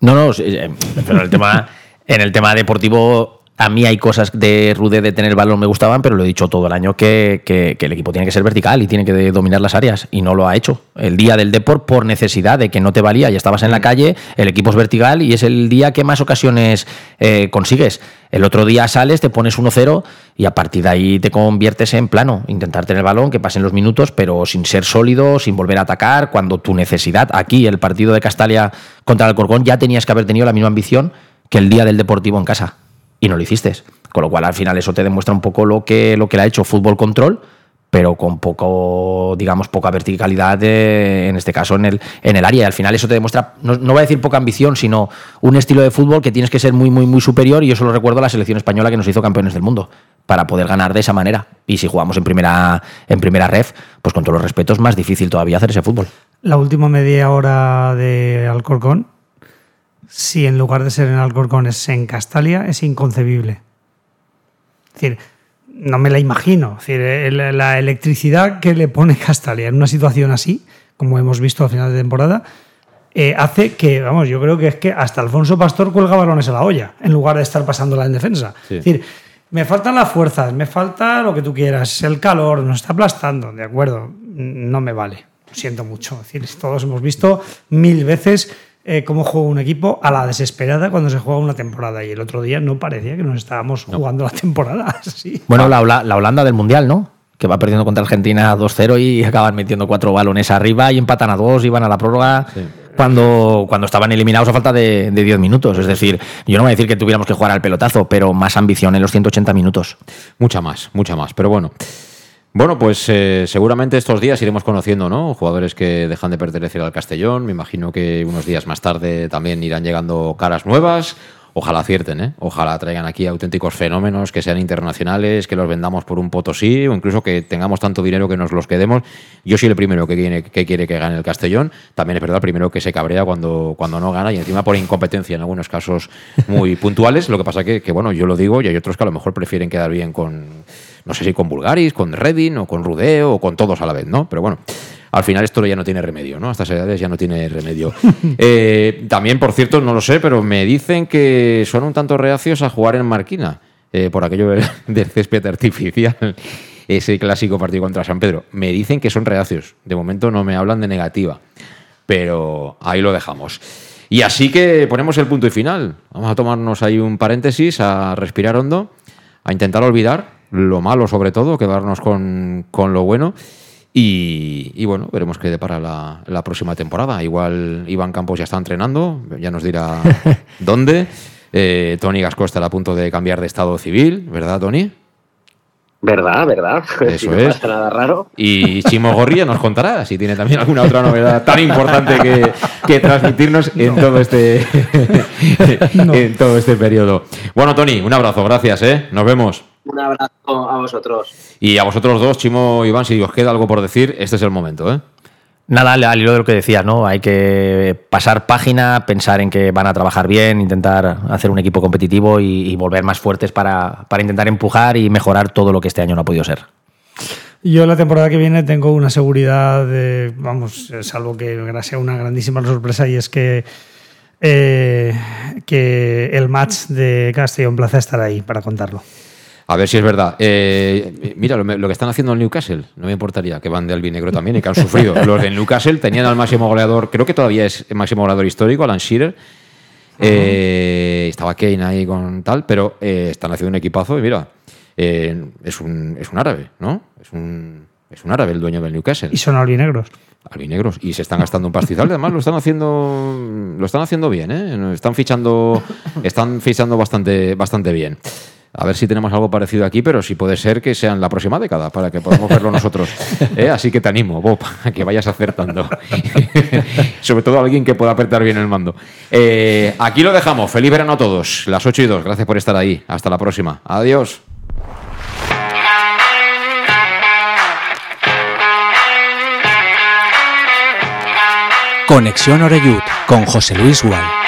No, no, eh, pero el tema, en el tema deportivo a mí hay cosas de Rude de tener balón me gustaban, pero lo he dicho todo el año que, el equipo tiene que ser vertical y tiene que dominar las áreas y no lo ha hecho. El día del Deport por necesidad de que no te valía, ya estabas en la mm. calle, el equipo es vertical y es el día que más ocasiones eh, consigues. El otro día sales, te pones 1-0 y a partir de ahí te conviertes en plano, intentar tener el balón, que pasen los minutos, pero sin ser sólido, sin volver a atacar, cuando tu necesidad, aquí el partido de Castalia contra el Corcón, ya tenías que haber tenido la misma ambición que el día del Deportivo en casa y no lo hiciste. Con lo cual, al final, eso te demuestra un poco lo que, lo que le ha hecho fútbol control, pero con poco, digamos, poca verticalidad, en este caso, en el, en el área. Y al final, eso te demuestra, no, no voy a decir poca ambición, sino un estilo de fútbol que tienes que ser muy, muy, muy superior. Y eso lo recuerdo a la selección española que nos hizo campeones del mundo para poder ganar de esa manera. Y si jugamos en primera, en primera ref, pues con todos los respetos, más difícil todavía hacer ese fútbol. La última media hora de Alcorcón si en lugar de ser en Alcorcón es en Castalia, es inconcebible. Es decir, no me la imagino. Es decir, la electricidad que le pone Castalia en una situación así, como hemos visto al final de temporada, eh, hace que, vamos, yo creo que es que hasta Alfonso Pastor cuelga balones a la olla, en lugar de estar pasándola en defensa. Es decir, me faltan las fuerzas, me falta lo que tú quieras, el calor, nos está aplastando, de acuerdo, no me vale, lo siento mucho. Es decir, todos hemos visto mil veces eh, cómo juega un equipo a la desesperada cuando se juega una temporada. Y el otro día no parecía que nos estábamos jugando la temporada. (laughs) Bueno, la, Holanda del Mundial, ¿no? Que va perdiendo contra Argentina 2-0 y (laughs) acaban metiendo cuatro balones arriba y empatan a dos y van a la prórroga. cuando, cuando estaban eliminados a falta de, de 10 minutos. Es decir, yo no voy a decir que tuviéramos que jugar al pelotazo, pero más ambición en los 180 minutos. Mucha más, mucha más. Pero bueno. Bueno, pues eh, seguramente estos días iremos conociendo, ¿no? Jugadores que dejan de pertenecer al Castellón. Me imagino que unos días más tarde también irán llegando caras nuevas. Ojalá acierten, ¿eh? Ojalá traigan aquí auténticos fenómenos que sean internacionales, que los vendamos por un potosí o incluso que tengamos tanto dinero que nos los quedemos. Yo soy el primero que quiere que, gane el Castellón. También es verdad, el primero que se cabrea cuando, cuando no gana y encima por incompetencia en algunos casos muy (laughs) puntuales. Lo que pasa que, que, bueno, yo lo digo y hay otros que a lo mejor prefieren quedar bien con no sé si con Bulgaris, con Redding o con Rudeo o con todos a la vez, ¿no? Pero bueno, al final esto ya no tiene remedio, ¿no? A estas edades ya no tiene remedio. (laughs) Eh, también, por cierto, no lo sé, pero me dicen que son un tanto reacios a jugar en Marquina, eh, por aquello del (laughs) césped artificial, (laughs) ese clásico partido contra San Pedro. Me dicen que son reacios. De momento no me hablan de negativa, pero ahí lo dejamos. Y así que ponemos el punto y final. Vamos a tomarnos ahí un paréntesis, a respirar hondo, a intentar olvidar lo malo sobre todo, quedarnos con, con lo bueno. Y, bueno, veremos qué depara la, la próxima temporada. Igual Iván Campos ya está entrenando, ya nos dirá (laughs) dónde. Eh, Tony Gasco estará a punto de cambiar de estado civil, ¿verdad, Tony? ¿Verdad? ¿Verdad? (laughs) Eso no es. nada raro. Y Chimo Gorría nos contará si tiene también alguna otra novedad tan importante que, que transmitirnos en todo este (laughs) en todo este periodo. Bueno, Tony, un abrazo, gracias, ¿eh? Nos vemos. Un abrazo a vosotros. Y a vosotros dos, Chimo Iván, si os queda algo por decir, este es el momento, ¿eh? Nada, al hilo de lo que decías, ¿no? Hay que pasar página, pensar en que van a trabajar bien, intentar hacer un equipo competitivo y, volver más fuertes para, para, intentar empujar y mejorar todo lo que este año no ha podido ser. Yo la temporada que viene tengo una seguridad, de, vamos, salvo que sea una grandísima sorpresa y es que, eh, que el match de Castellón Plaza estará ahí para contarlo. A ver si es verdad. Eh, mira, lo, que están haciendo en Newcastle, no me importaría que van de albinegro también y que han sufrido. (laughs) Los de Newcastle tenían al máximo goleador, creo que todavía es el máximo goleador histórico, Alan Shearer. Eh, estaba Kane ahí con tal, pero eh, están haciendo un equipazo y mira, es, un, es un árabe, ¿no? Es un, es un árabe el dueño del Newcastle. Y son albinegros. Albinegros. Y se están gastando un pastizal. Además, lo están haciendo, lo están haciendo bien, ¿eh? Están fichando, están fichando bastante, bastante bien. A ver si tenemos algo parecido aquí, pero si puede ser que sea en la próxima década para que podamos verlo nosotros. (laughs) ¿Eh? Así que te animo, Bob, a que vayas acertando. (laughs) Sobre todo alguien que pueda apretar bien el mando. Eh, aquí lo dejamos. Feliz verano a todos. Las 8 y 2. Gracias por estar ahí. Hasta la próxima. Adiós. Conexión Oreyud con José Luis Gual.